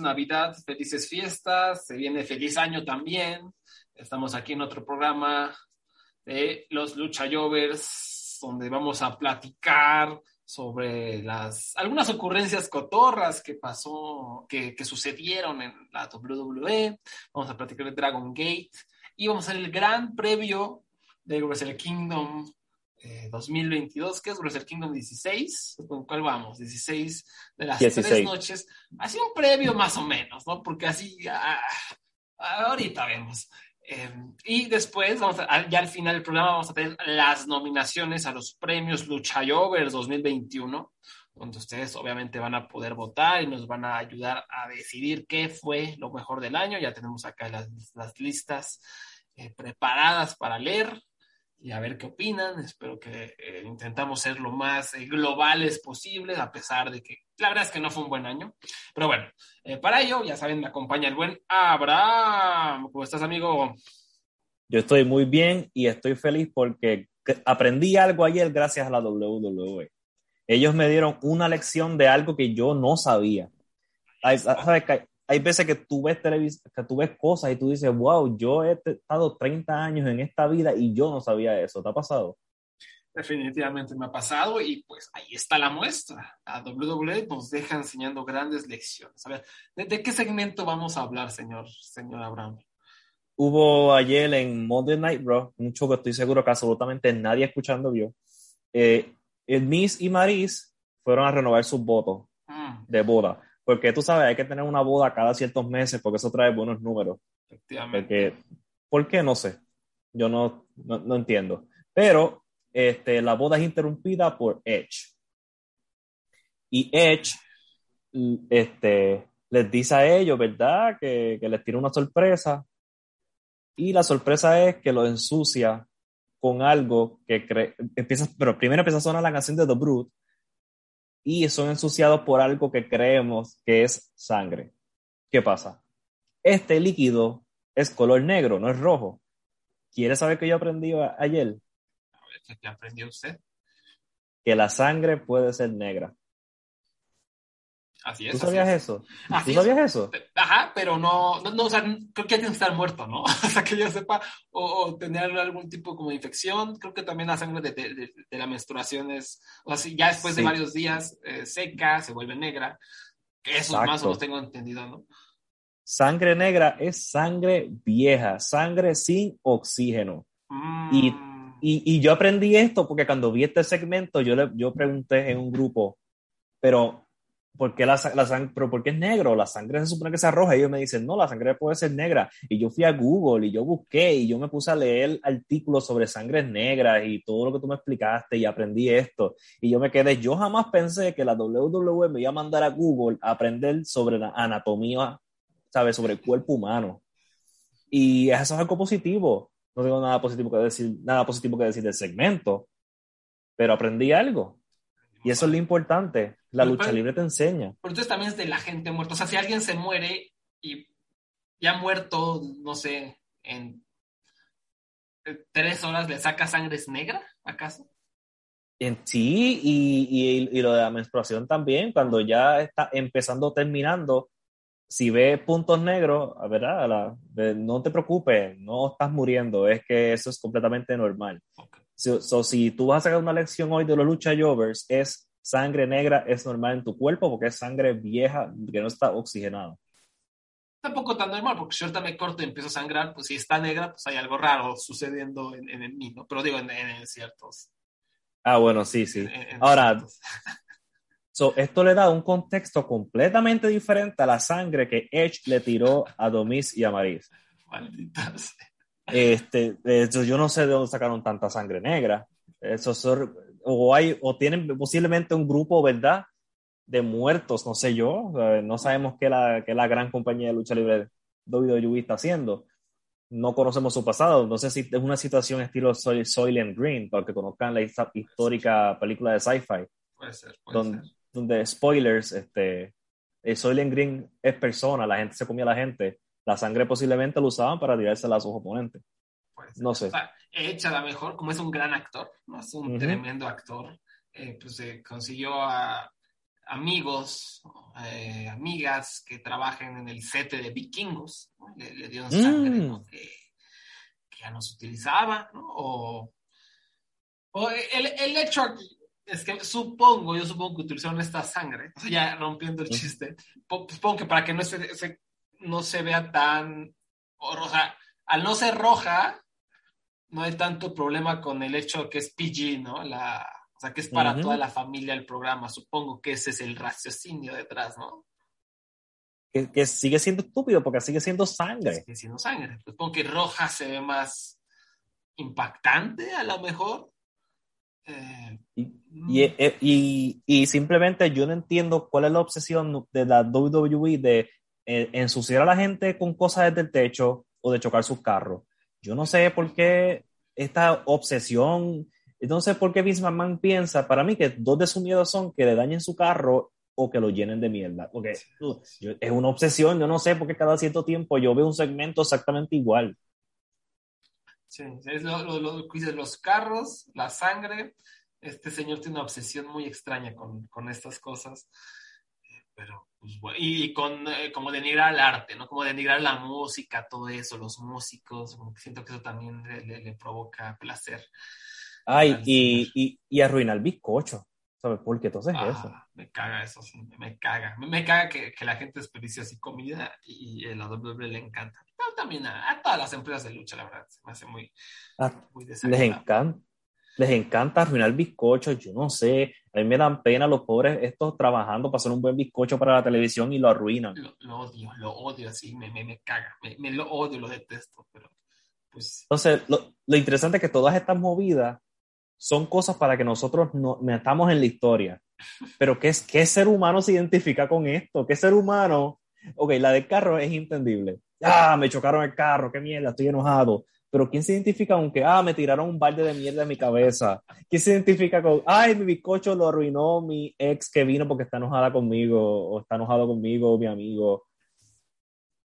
Navidad, felices fiestas. Se viene feliz año también. Estamos aquí en otro programa de los Lucha Jovers, donde vamos a platicar sobre las algunas ocurrencias cotorras que pasó, que, que sucedieron en la WWE. Vamos a platicar de Dragon Gate y vamos a hacer el gran previo de Wrestle Kingdom 2022, eh, que es Wrestle Kingdom 16, ¿con cuál vamos? 16 de las tres noches. Así un previo más o menos, ¿no? Porque así, ah, ah, ahorita vemos. Em, y después, vamos a, ya al final del programa, vamos a tener las nominaciones a los premios Luchayovers 2021, donde ustedes obviamente van a poder votar y nos van a ayudar a decidir qué fue lo mejor del año. Ya tenemos acá las, las listas eh, preparadas para leer y a ver qué opinan. Espero que eh, intentamos ser lo más eh, globales posible, a pesar de que la verdad es que no fue un buen año. Pero bueno, eh, para ello, ya saben, me acompaña el buen Abraham. ¿Cómo estás, amigo? Yo estoy muy bien y estoy feliz porque aprendí algo ayer gracias a la WWE. Ellos me dieron una lección de algo que yo no sabía. ¿Sabes? Hay veces que tú ves televisión, que tú ves cosas y tú dices, wow, yo he estado 30 años en esta vida y yo no sabía eso. ¿Te ha pasado? Definitivamente me ha pasado y pues ahí está la muestra. La WWE nos deja enseñando grandes lecciones. A ver, ¿de, qué segmento vamos a hablar, señor, señor Abraham? Hubo ayer en Monday Night Raw, un show que estoy seguro que absolutamente nadie escuchando vio. Eh, el Miss y Maris fueron a renovar sus votos mm. de boda porque tú sabes, hay que tener una boda cada ciertos meses porque eso trae buenos números. Efectivamente. ¿Por qué? No sé. Yo no, no, entiendo. Pero este, la boda es interrumpida por Edge. Y Edge este, les dice a ellos, ¿verdad? Que, que les tiene una sorpresa. Y la sorpresa es que lo ensucia con algo que cree, empieza, pero primero empieza a sonar la canción de The Brute y son ensuciados por algo que creemos que es sangre. ¿Qué pasa? Este líquido es color negro, no es rojo. ¿Quiere saber qué yo aprendí ayer? A ver, ¿qué aprendió usted? Que la sangre puede ser negra. Así es. ¿Tú sabías eso? ¿Tú sabías eso? Ajá, pero no, no, o sea, creo que tiene que estar muerto, ¿no? o sea, que yo sepa, o, tener algún tipo como de infección. Creo que también la sangre de, de, la menstruación es, o sea, ya después de varios días eh, seca, se vuelve negra. Eso más o menos tengo entendido, ¿no? Sangre negra es sangre vieja, sangre sin oxígeno. Y, mm. y, y, yo aprendí esto porque cuando vi este segmento, yo, le, yo pregunté en un grupo, pero ¿por qué la, la sangre, pero por qué es negro? La sangre se supone que es roja. Ellos me dicen, no, la sangre puede ser negra. Y yo fui a Google y yo busqué y yo me puse a leer artículos sobre sangres negras y todo lo que tú me explicaste y aprendí esto. Y yo me quedé, yo jamás pensé que la WWE me iba a mandar a Google a aprender sobre la anatomía, ¿sabes? Sobre el cuerpo humano. Y eso es algo positivo. No tengo nada positivo que decir, nada positivo que decir del segmento, pero aprendí algo. Y eso es lo importante. La lucha libre te enseña. Pero entonces también es de la gente muerta. O sea, si alguien se muere y ya muerto, no sé, en tres horas le saca sangre negra, ¿acaso? Sí, y, y, lo de la menstruación también, cuando ya está empezando terminando, si ves puntos negros, ¿verdad? no te preocupes, no estás muriendo, es que eso es completamente normal. si tú vas a sacar una lección hoy de los lucha jovers, es sangre negra, es normal en tu cuerpo porque es sangre vieja que no está oxigenada. Tampoco tan normal, porque si ahorita me corto y empiezo a sangrar, pues si está negra, pues hay algo raro sucediendo en, en, mí, ¿no? Pero digo, en, en ciertos Ah, bueno, sí, sí. Ahora, esto le da un contexto completamente diferente a la sangre que Edge le tiró a Domis y a Maris. Malditas. Este, yo no sé de dónde sacaron tanta sangre negra. Eso o, hay, o tienen posiblemente un grupo, ¿verdad? De muertos, no sé yo. No sabemos qué la, qué la gran compañía de lucha libre WWE está haciendo no conocemos su pasado. No sé si es una situación estilo Soil, and Green, para que conozcan la histórica película de sci-fi. Puede ser, donde, donde, spoilers, este, Soil and Green es persona, la gente se comía a la gente. La sangre posiblemente lo usaban para tirársela a sus oponentes. No sé. hecha la mejor, como es un gran actor, ¿no? es un tremendo actor, eh, pues consiguió a amigos, eh, amigas que trabajen en el set de vikingos, le, dio sangre mm. que, ya no se utilizaba, ¿no? O, el, el, hecho es que supongo, yo supongo que utilizaron esta sangre, o sea, ya rompiendo el chiste, supongo que para que no se, no se vea tan, o sea, al no ser roja, no hay tanto problema con el hecho que es PG, ¿no? La, o sea, que es para toda la familia el programa. Supongo que ese es el raciocinio detrás, ¿no? Que, sigue siendo estúpido porque sigue siendo sangre. Sigue siendo sangre. Supongo que roja se ve más impactante a lo mejor. Eh, eh, y, y, simplemente yo no entiendo cuál es la obsesión de la WWE de eh, ensuciar a la gente con cosas desde el techo o de chocar sus carros. Yo no sé por qué esta obsesión entonces, ¿por qué Vince McMahon piensa, para mí, que dos de sus miedos son que le dañen su carro o que lo llenen de mierda? Porque es una obsesión, yo no sé, porque cada cierto tiempo yo veo un segmento exactamente igual. Sí, es lo, lo, los carros, la sangre. Este señor tiene una obsesión muy extraña con, con estas cosas. Pero, pues, y con eh, como denigrar el arte, ¿no? Como denigrar la música, todo eso, los músicos, como que siento que eso también le, le provoca placer. Ay, y, y, y arruinar el bizcocho. ¿Sabes por qué entonces ah, eso? Me caga eso, sí, me caga. Me, caga que, que, la gente desperdicie así comida y, la WWE le encanta. Pero también a, todas las empresas de lucha, la verdad, se me hace muy, ah, muy Les encanta. Les encanta arruinar bizcocho, yo no sé. A mí me dan pena los pobres estos trabajando para hacer un buen bizcocho para la televisión y lo arruinan. Lo, odio, lo odio así, me, me, me caga. Me, me, lo odio, lo detesto, pero pues... Entonces, lo, lo interesante es que todas estas movidas son cosas para que nosotros no, metamos en la historia. Pero ¿qué, ¿qué ser humano se identifica con esto? ¿Qué ser humano? Ok, la del carro es entendible. Ah, me chocaron el carro, qué mierda, estoy enojado. Pero ¿quién se identifica con que, ah, me tiraron un balde de mierda en mi cabeza? ¿Quién se identifica con, ay, mi bizcocho lo arruinó mi ex que vino porque está enojada conmigo, o está enojado conmigo, mi amigo?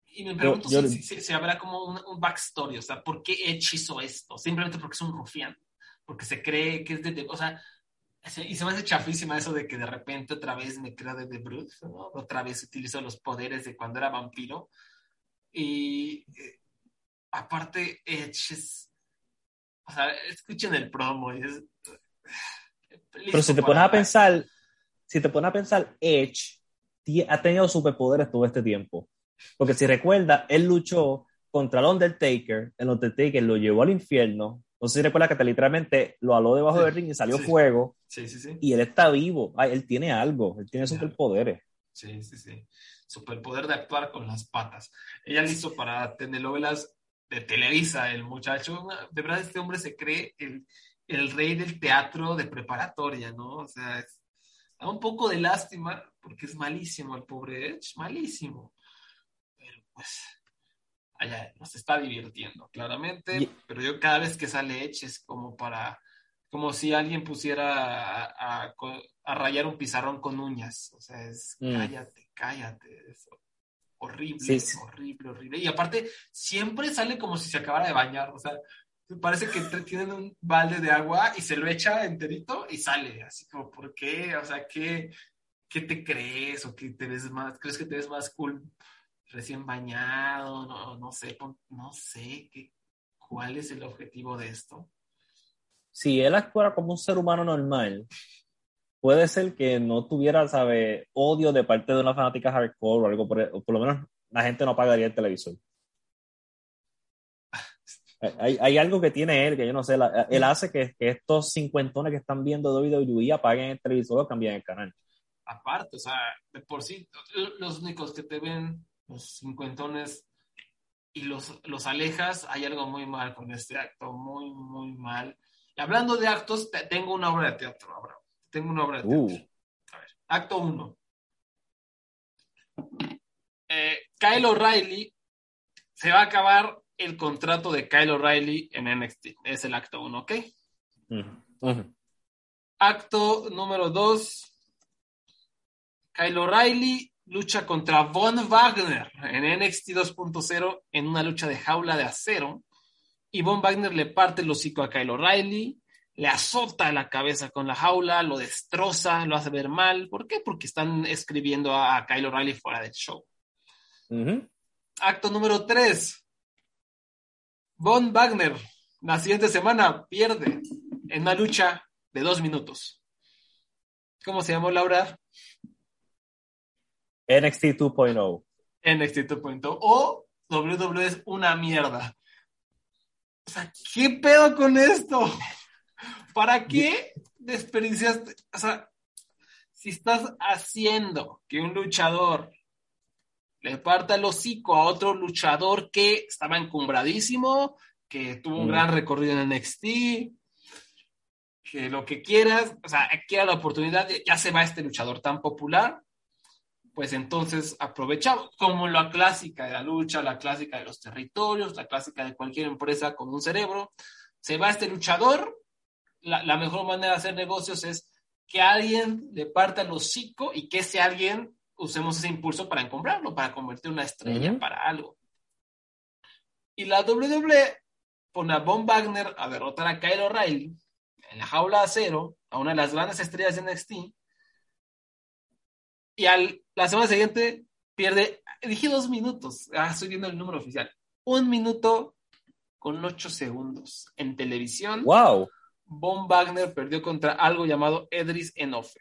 Y me pregunto si, habrá como un, un, backstory, o sea, ¿por qué Edge hizo esto? Simplemente porque es un rufián porque se cree que es de, o sea, y se me hace chafísima eso de que de repente otra vez me creo de The Brute, ¿no? otra vez utilizo los poderes de cuando era vampiro. Y eh, aparte, Edge es, o sea, escuchen el promo. Y es, Pero si te pones a pensar, si te pones a pensar, Edge ha tenido superpoderes todo este tiempo. Porque si recuerda, él luchó contra el Undertaker, el Undertaker lo llevó al infierno, no sé si recuerda que literalmente lo aló debajo del ring y salió fuego. Sí, sí, sí. Y él está vivo. él tiene algo. Él tiene superpoderes. Sí, sí, sí. Superpoder de actuar con las patas. Ella listo para telenovelas de Televisa, el muchacho. De verdad, este hombre se cree el, el rey del teatro de preparatoria, ¿no? O sea, da un poco de lástima porque es malísimo el pobre Edge, malísimo. Pero pues allá nos está divirtiendo, claramente, pero yo cada vez que sale Edge es como para, como si alguien pusiera a, rayar un pizarrón con uñas, o sea, es mm. cállate, cállate, eso. Horrible, horrible, horrible. Y aparte, siempre sale como si se acabara de bañar, o sea, parece que tienen un balde de agua y se lo echa enterito y sale, así como, ¿por qué? O sea, ¿qué, qué te crees? ¿O qué te ves más? ¿Crees que te ves más cool recién bañado? No, no sé, no sé, ¿qué, ¿cuál es el objetivo de esto? Si él actuara como un ser humano normal, puede ser que no tuviera, sabe, odio de parte de una fanática hardcore o algo, por, por lo menos la gente no pagaría el televisor. Hay, hay, algo que tiene él, que yo no sé, él hace que, que, estos cincuentones que están viendo WWE apaguen el televisor o cambien el canal. Aparte, o sea, de por sí, los únicos que te ven, los cincuentones, y los, los alejas, hay algo muy mal con este acto, muy, muy mal. Y hablando de actos, tengo una obra de teatro, ahora. Tengo una obra de teatro. Uh. A ver, acto 1. Eh, Kyle O'Reilly se va a acabar el contrato de Kyle O'Reilly en NXT. Es el acto 1, ¿ok? Acto número 2. Kyle O'Reilly lucha contra Von Wagner en NXT 2.0 en una lucha de jaula de acero. Y Von Wagner le parte el hocico a Kyle O'Reilly, le azota la cabeza con la jaula, lo destroza, lo hace ver mal. ¿Por qué? Porque están escribiendo a, Kyle O'Reilly fuera del show. Acto número 3. Von Wagner, la siguiente semana, pierde en una lucha de dos minutos. ¿Cómo se llamó Laura? NXT 2.0. NXT 2.0. O WWE es una mierda. O sea, ¿qué pedo con esto? ¿Para qué desperdiciaste? O sea, si estás haciendo que un luchador le parta el hocico a otro luchador que estaba encumbradísimo, que tuvo un mm. gran recorrido en NXT, que lo que quieras, o sea, quiera la oportunidad, ya se va este luchador tan popular, pues entonces aprovechamos, como la clásica de la lucha, la clásica de los territorios, la clásica de cualquier empresa con un cerebro, se va este luchador, la, la mejor manera de hacer negocios es que alguien le parta el hocico y que ese alguien usemos ese impulso para comprarlo, para convertir una estrella para algo. Y la WWE pone a Von Wagner a derrotar a Kyle O'Reilly en la jaula de acero, a una de las grandes estrellas de NXT. Y al, la semana siguiente pierde, dije dos minutos, ah, estoy viendo el número oficial, un minuto con ocho segundos en televisión. ¡Wow! Von Wagner perdió contra algo llamado Edris Enofe.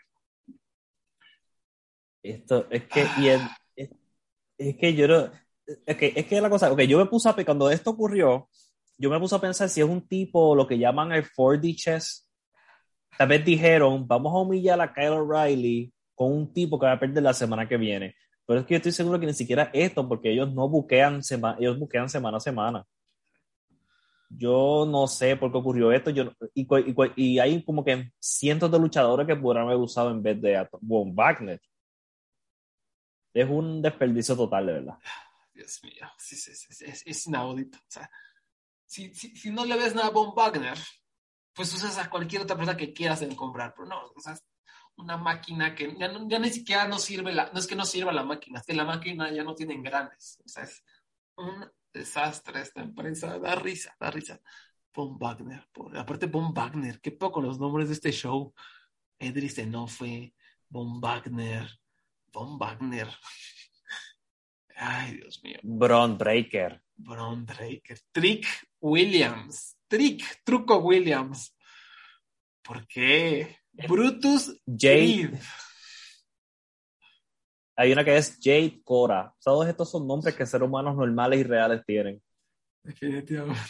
Esto, es que, es, que yo no, es que, es que la cosa, ok, yo me puse a, cuando esto ocurrió, yo me puse a pensar si es un tipo, lo que llaman el 4D chess, tal vez dijeron, vamos a humillar a Kyle O'Reilly con un tipo que va a perder la semana que viene. Pero es que yo estoy seguro que ni siquiera esto, porque ellos no buquean, sema, ellos buquean semana a semana. Yo no sé por qué ocurrió esto. Yo, y, y, hay como que cientos de luchadores que pudieran haber usado en vez de Von Wagner es un desperdicio total, de verdad. Dios mío, sí, sí, es, es, inaudito. O sea, si, si, si, no le ves nada a Von Wagner, pues usas a cualquier otra persona que quieras en comprar, pero no, o sea, una máquina que ya, ya, ni siquiera no sirve, la, no es que no sirva la máquina, es la máquina ya no tiene engranes, o sea, es un desastre esta empresa, da risa, da risa. Von Wagner, aparte Von Wagner, qué poco los nombres de este show, Edris Enofe, Von Wagner, Von Wagner. Ay, Dios mío. Bron Breaker. Bron Breaker. Trick Williams. Trick, Truco Williams. ¿Por qué? Brutus Jade. Hay una que es Jade Cora. Todos estos son nombres que seres humanos normales y reales tienen. Definitivamente.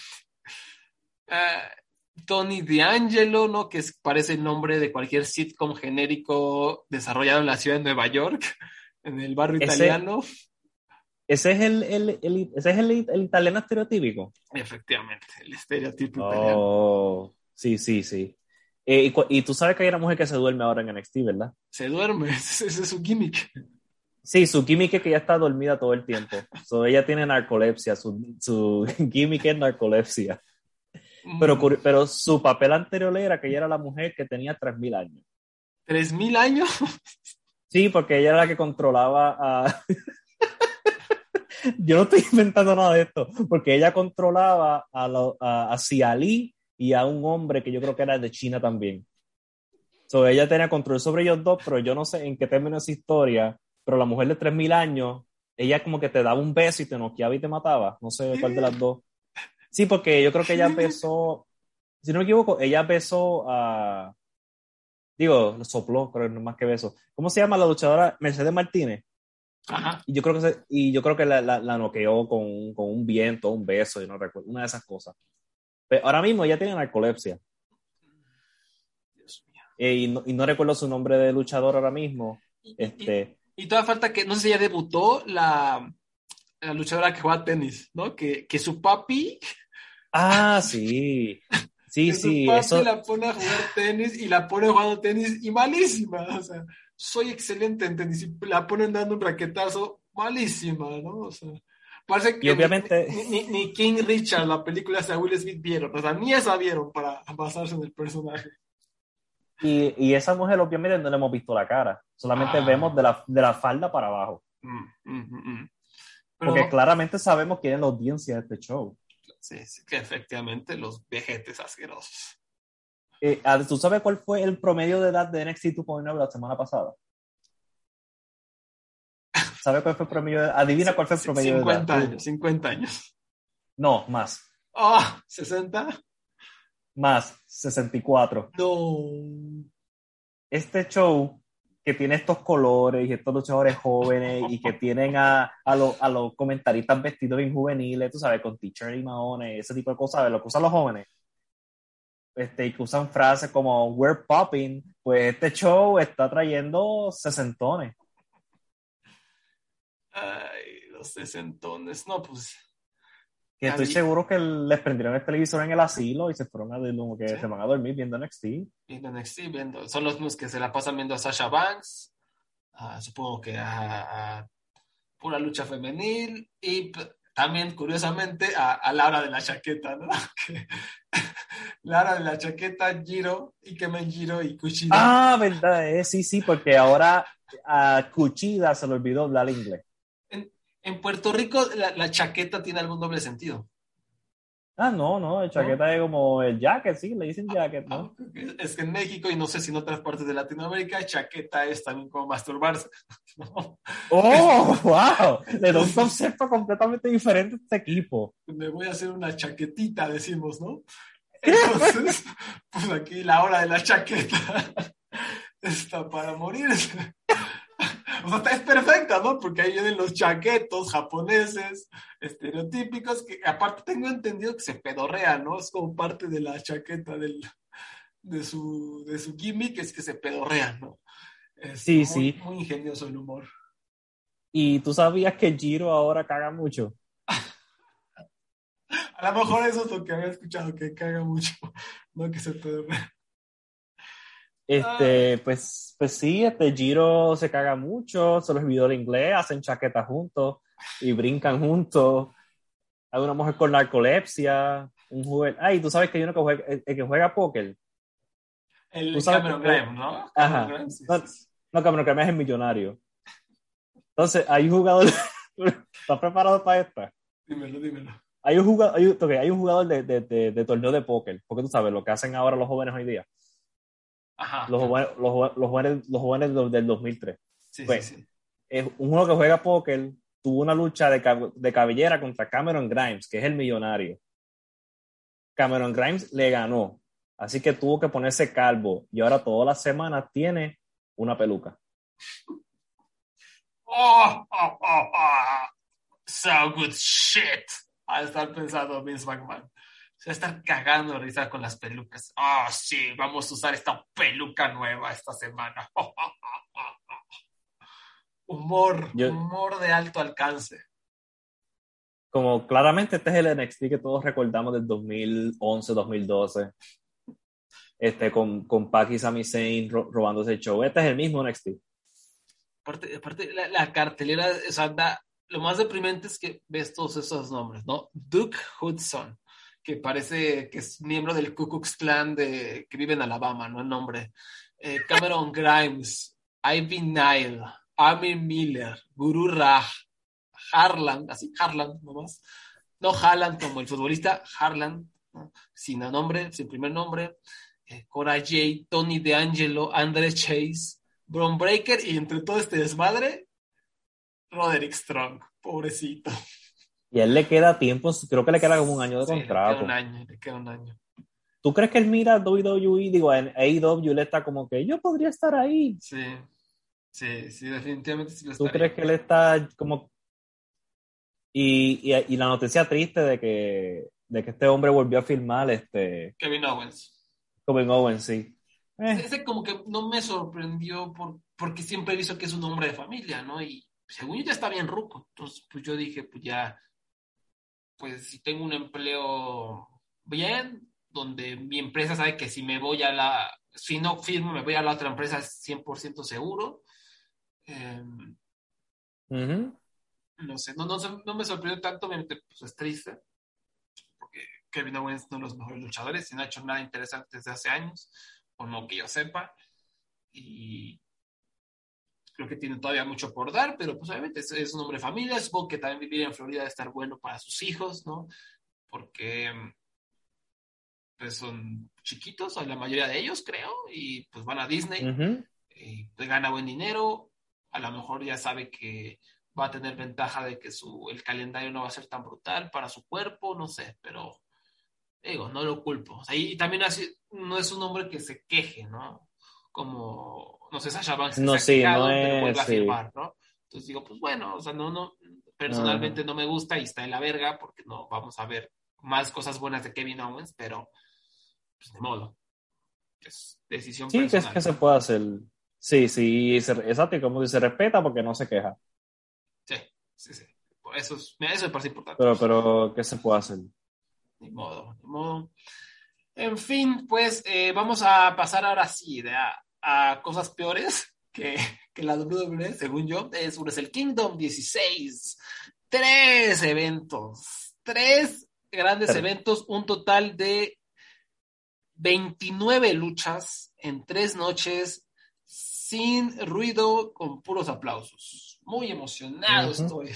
Uh, Tony D'Angelo, ¿no? Que parece el nombre de cualquier sitcom genérico desarrollado en la ciudad de Nueva York, en el barrio italiano. Ese es el, el, el ese es el, italiano estereotípico. Efectivamente, el estereotipo oh, italiano. Sí, sí, sí. Eh, y, y, tú sabes que hay una mujer que se duerme ahora en NXT, ¿verdad? Se duerme, ese, es su gimmick. Sí, su gimmick es que ya está dormida todo el tiempo. So, ella tiene narcolepsia, su, su gimmick es narcolepsia. Pero, mm. pero su papel anterior era que ella era la mujer que tenía 3.000 años. ¿3.000 años? Sí, porque ella era la que controlaba a... yo no estoy inventando nada de esto, porque ella controlaba a, lo, a, y a un hombre que yo creo que era de China también. So, ella tenía control sobre ellos dos, pero yo no sé en qué término es historia, pero la mujer de 3.000 años, ella como que te daba un beso y te noqueaba y te mataba. No sé cuál de las dos. Sí, porque yo creo que ella besó, si no me equivoco, ella besó a, digo, sopló, pero no más que beso. ¿Cómo se llama la luchadora? Mercedes Martínez. Ajá. Y yo creo que, y yo creo que la, la, noqueó con, con, un viento, un beso, y no recuerdo, una de esas cosas. Pero ahora mismo ella tiene narcolepsia. Dios mío. Eh, y, no, y, no, recuerdo su nombre de luchador ahora mismo. este, y, toda falta que, no sé si ella debutó la, la luchadora que juega tenis, ¿no? Que, que su papi. Ah, sí. Sí, sí. Su papi la pone a jugar tenis y la pone jugando tenis y malísima. O sea, soy excelente en tenis y la ponen dando un raquetazo malísima, ¿no? O sea, parece que obviamente... ni, ni, King Richard, la película de Will Smith, vieron. O sea, ni esa vieron para basarse en el personaje. Y, y, esa mujer obviamente no le hemos visto la cara, solamente ah. vemos de la, de la, falda para abajo. Mm, mm, mm, Porque claramente sabemos quién es la audiencia de este show. Sí, sí, que efectivamente los vejetes asquerosos. Eh, ¿Tú sabes cuál fue el promedio de edad de NXT 2.0 la semana pasada? ¿Sabes cuál fue el promedio de Adivina cuál fue el promedio de edad. 50 años, 50 años. No, más. Ah, ¿60? Más, 64. No. Este show que tiene estos colores y estos luchadores jóvenes y que tienen a, a, a los comentaristas vestidos bien juveniles, tú sabes, con t-shirt y maones, ese tipo de cosas, lo que usan los jóvenes. Este, y que usan frases como we're popping, pues este show está trayendo sesentones. Ay, los sesentones, no, pues que estoy seguro que les prendieron el televisor en el asilo y se fueron a, como que se van a dormir viendo NXT. Viendo NXT, viendo. Son los mismos que se la pasan viendo a Sasha Banks, supongo que a, pura lucha femenil y también, curiosamente, a, a Laura de la chaqueta, ¿no? Laura de la chaqueta, Giro, y que me Giro y Cuchida. Ah, verdad, eh, sí, sí, porque ahora a Cuchida se le olvidó hablar inglés. En Puerto Rico la, chaqueta tiene algún doble sentido. Ah, no, no, el chaqueta es como el jacket, sí, le dicen jacket, ¿no? Ah, es que en México y no sé si en otras partes de Latinoamérica, chaqueta es también como masturbarse. ¡Oh, wow! Le da un concepto completamente diferente a este equipo. Me voy a hacer una chaquetita, decimos, ¿no? Entonces, pues aquí la hora de la chaqueta está para morirse. O sea, es perfecta, ¿no? Porque ahí vienen los chaquetos japoneses, estereotípicos, que aparte tengo entendido que se pedorrean, ¿no? Es como parte de la chaqueta del, de, su, de su gimmick, es que se pedorrean, ¿no? sí, sí. Muy ingenioso el humor. ¿Y tú sabías que Giro ahora caga mucho? A lo mejor eso es lo que había escuchado, que caga mucho, no que se pedorrea. Este, ah. pues, pues sí, este Giro se caga mucho, se los olvidó el inglés, hacen chaquetas juntos y brincan juntos. Hay una mujer con narcolepsia, un jugador. Ay, tú sabes que hay uno que juega, el, que juega póker. El Cameron Graham, ¿no? Ajá. no, Cameron Graham es el millonario. Entonces, hay un jugador. ¿Estás preparado para esta? Dímelo, dímelo. Hay un jugador, hay, hay un jugador de, de, de, de torneo de póker, porque tú sabes lo que hacen ahora los jóvenes hoy día los, jóvenes, los, los, jóvenes, los jóvenes del 2003. Sí, pues, sí, Es un juego que juega póker, tuvo una lucha de, de cabellera contra Cameron Grimes, que es el millonario. Cameron Grimes le ganó, así que tuvo que ponerse calvo y ahora todas las semanas tiene una peluca. Oh, oh, oh, oh. So good shit. A estar pensando Vince McMahon. Se va a estar cagando de risa con las pelucas. Ah, sí, vamos a usar esta peluca nueva esta semana. humor, humor de alto alcance. Como claramente este es el NXT que todos recordamos del 2011, 2012. Este, con, con Pac y Sami Zayn robándose el show. Este es el mismo NXT. Aparte, aparte la, cartelera, o sea, lo más deprimente es que ves todos esos nombres, ¿no? Duke Hudson, que parece que es miembro del Ku Klux Klan de, que vive en Alabama, ¿no? El nombre. Eh, Cameron Grimes, Ivy Nile, Amir Miller, Guru Raj, Harlan, así, Harlan nomás. No Haaland como el futbolista, Harlan, sin nombre, sin primer nombre. Eh, Cora J, Tony DeAngelo, Andrés Chase, Bron Breaker y entre todo este desmadre, Roderick Strong, pobrecito. Y a él le queda tiempo, creo que le queda como un año de contrato. Le queda un año, le queda un año. ¿Tú crees que él mira WWE? Digo, en AEW le está como que yo podría estar ahí. Sí, sí, sí, definitivamente sí lo ¿Tú crees que él está como... Y, y, la noticia triste de que, de que este hombre volvió a filmar este... Kevin Owens. Kevin Owens, sí. Eh. Ese como que no me sorprendió por, porque siempre he visto que es un hombre de familia, ¿no? Y según yo ya está bien ruco. Entonces, pues yo dije, pues ya, pues si tengo un empleo bien, donde mi empresa sabe que si me voy a la, si no firmo, me voy a la otra empresa es 100% seguro. Em, no sé, no, no, me sorprendió tanto, obviamente, pues es triste, porque Kevin Owens es uno de los mejores luchadores y no ha hecho nada interesante desde hace años, o no que yo sepa, y creo que tiene todavía mucho por dar, pero pues obviamente es, un hombre de familia, supongo que también vivir en Florida debe estar bueno para sus hijos, ¿no? Porque pues son chiquitos, la mayoría de ellos creo, y pues van a Disney, y pues, gana buen dinero, a lo mejor ya sabe que va a tener ventaja de que su, el calendario no va a ser tan brutal para su cuerpo, no sé, pero digo, no lo culpo. y también así, no es un hombre que se queje, ¿no? Como, no sé, Sasha Banks no, se ha no es, a firmar, ¿no? Entonces digo, pues bueno, o sea, no, no, personalmente no me gusta y está en la verga porque no vamos a ver más cosas buenas de Kevin Owens, pero pues de modo. Es decisión sí, personal. Sí, que, se puede hacer. Sí, sí, exacto, como dice, respeta porque no se queja. Sí, sí, sí. Eso es, eso me parece importante. Pero, pero, ¿qué se puede hacer? Ni modo, ni modo. En fin, pues eh, vamos a pasar ahora sí de a, a cosas peores que, que, la WWE, según yo. Es el Kingdom 16. Tres eventos. Tres grandes eventos. Un total de 29 luchas en tres noches sin ruido, con puros aplausos. Muy emocionado estoy.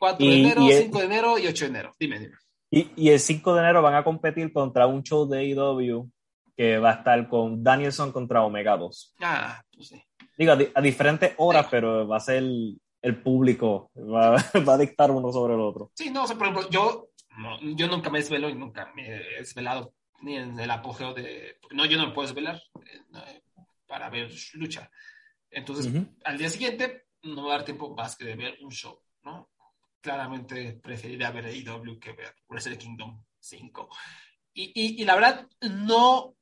4 de enero, 5 de enero y 8 de enero. Dime, dime. Y, el 5 de enero van a competir contra un show de AEW que va a estar con Danielson contra Omega 2. Ah, pues sí. Digo, a, diferentes horas, pero va a ser el, público, va, va, a dictar uno sobre el otro. Sí, no, o sea, por ejemplo, yo, yo nunca me desvelo y nunca me he desvelado ni en el apogeo de... No, yo no me puedo desvelar eh, para ver lucha. Entonces, al día siguiente no me va a dar tiempo más que de ver un show, ¿no? Claramente preferiría ver AEW que ver Wrestle Kingdom 5. Y, y, la verdad, no,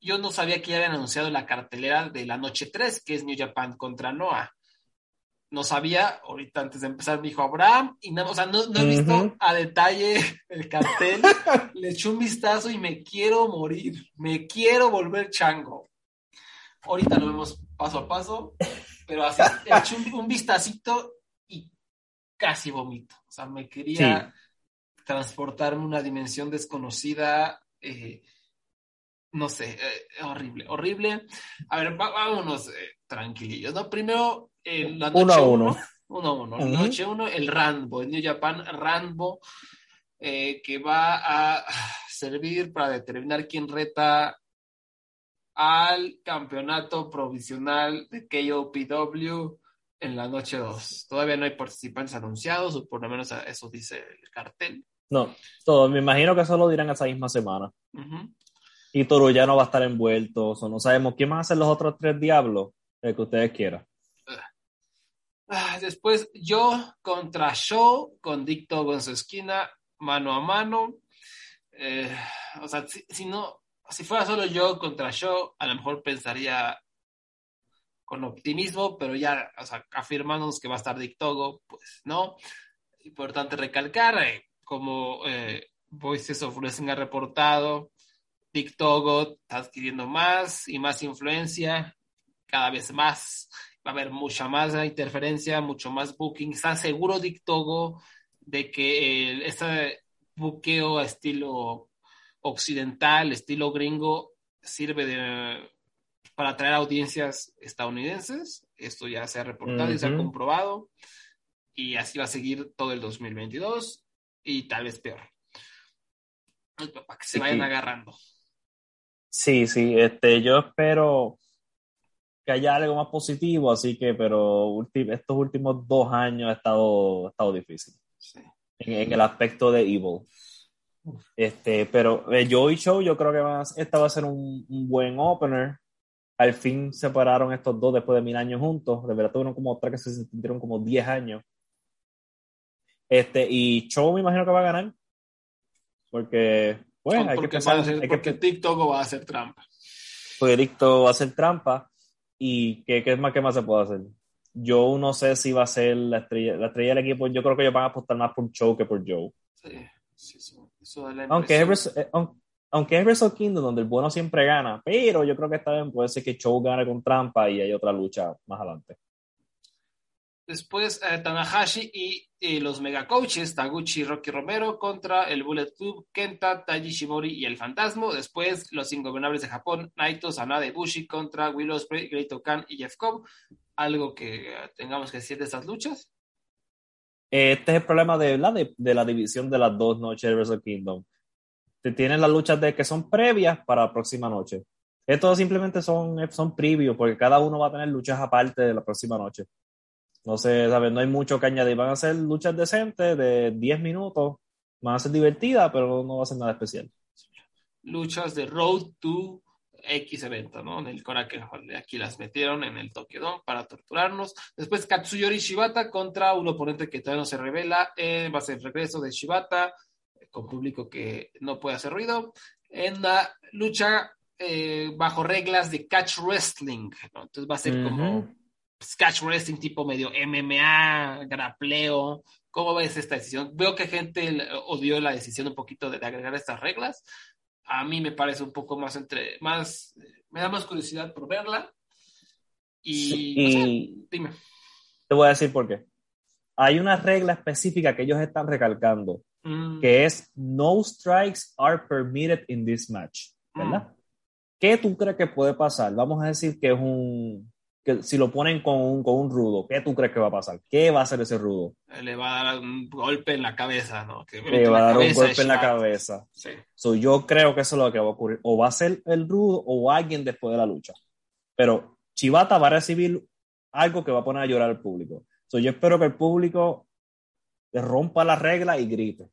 yo no sabía que ya habían anunciado la cartelera de la noche 3, que es New Japan contra Noah no sabía, ahorita antes de empezar me dijo Abraham, y no, o sea, no, he visto a detalle el cartel, le eché un vistazo y me quiero morir, me quiero volver chango. Ahorita lo vemos paso a paso, pero así, eché un, vistacito y casi vomito. O sea, me quería transportarme a una dimensión desconocida, eh, no sé, eh, horrible, horrible. A ver, vámonos eh, tranquilillos, ¿no? Primero, la noche uno a uno. Uno a uno. Noche uno, el Rambo, el New Japan Rambo, eh, que va a servir para determinar quién reta al campeonato provisional de KOPW en la noche 2. Todavía no hay participantes anunciados, o por lo menos eso dice el cartel. No, todo, me imagino que eso lo dirán esa misma semana. Y Toru ya no va a estar envuelto, o no sabemos quién van a ser los otros tres diablos, el que ustedes quieran. Ah, después yo contra Show, con Dicto en su esquina, mano a mano. Eh, o sea, si, no, si fuera solo yo contra Show, a lo mejor pensaría con optimismo, pero ya, o sea, afirmándonos que va a estar Dictogo, pues no. Importante recalcar, eh, como eh, Voices of Wrestling ha reportado, Dictogo está adquiriendo más y más influencia, cada vez más va a haber mucha más interferencia, mucho más booking. Está seguro Dictogo de que este buqueo a estilo occidental, estilo gringo, sirve de, para atraer audiencias estadounidenses. Esto ya se ha reportado y se ha comprobado. y así va a seguir todo el 2022 y tal vez peor. Para que se vayan agarrando. Sí, sí, este, yo espero que haya algo más positivo, así que, pero estos últimos dos años ha estado, ha estado difícil. En, el aspecto de Evil. Este, pero eh, Joe y Show, yo creo que más, esta va a ser un, buen opener. Al fin separaron estos dos después de mil años juntos. De verdad tuvieron como otra que se sintieron como diez años. Este, y Show me imagino que va a ganar. Porque, bueno, hay que pensar. porque TikTok va a hacer trampa. Porque TikTok va a hacer trampa. ¿Y qué, qué, más, qué más se puede hacer? Yo no sé si va a ser la estrella, la estrella del equipo. Yo creo que ellos van a apostar más por Show que por Joe. Sí, sí, eso, aunque, es, eh, aunque es Wrestle Kingdom, donde el bueno siempre gana, pero yo creo que esta vez puede ser que Show gane con trampa y hay otra lucha más adelante. Después eh, Tanahashi y los mega coaches Taguchi y Rocky Romero contra el Bullet Club, Kenta, Taiji Shimori y el Fantasma. Después los ingobernables de Japón, Naito, Sanada y Bushi contra Will Ospreay, Great Okan y Jeff Cobb. ¿Algo que tengamos que decir de estas luchas? Este es el problema de, la, de, la división de las dos noches de Wrestle Kingdom. Te tienen las luchas de que son previas para la próxima noche. Estos simplemente son, son previews porque cada uno va a tener luchas aparte de la próxima noche. No sé, ¿sabes? No hay mucho que añadir. Van a ser luchas decentes de 10 minutos. Van a ser divertidas, pero no va a ser nada especial. Luchas de Road to X evento, ¿no? En el Korakuen Aquí las metieron en el Tokyo Dome para torturarnos. Después Katsuyori Shibata contra un oponente que todavía no se revela. Eh, va a ser el regreso de Shibata con público que no puede hacer ruido. En la lucha eh, bajo reglas de catch wrestling, ¿no? Entonces va a ser como Sketch Wrestling tipo medio MMA, grapleo. ¿Cómo ves esta decisión? Veo que gente odió la decisión un poquito de, agregar estas reglas. A mí me parece un poco más entre, más, me da más curiosidad por verla. Y, dime. Te voy a decir por qué. Hay una regla específica que ellos están recalcando, mm. que es no strikes are permitted in this match, ¿verdad? Mm. ¿Qué tú crees que puede pasar? Vamos a decir que es un, que si lo ponen con un, con un rudo, ¿qué tú crees que va a pasar? ¿Qué va a hacer ese rudo? Le va a dar un golpe en la cabeza, ¿no? Le va a dar un golpe en la cabeza. Sí. yo creo que eso es lo que va a ocurrir. O va a ser el rudo o alguien después de la lucha. Pero Chivata va a recibir algo que va a poner a llorar al público. So, yo espero que el público rompa la regla y grite.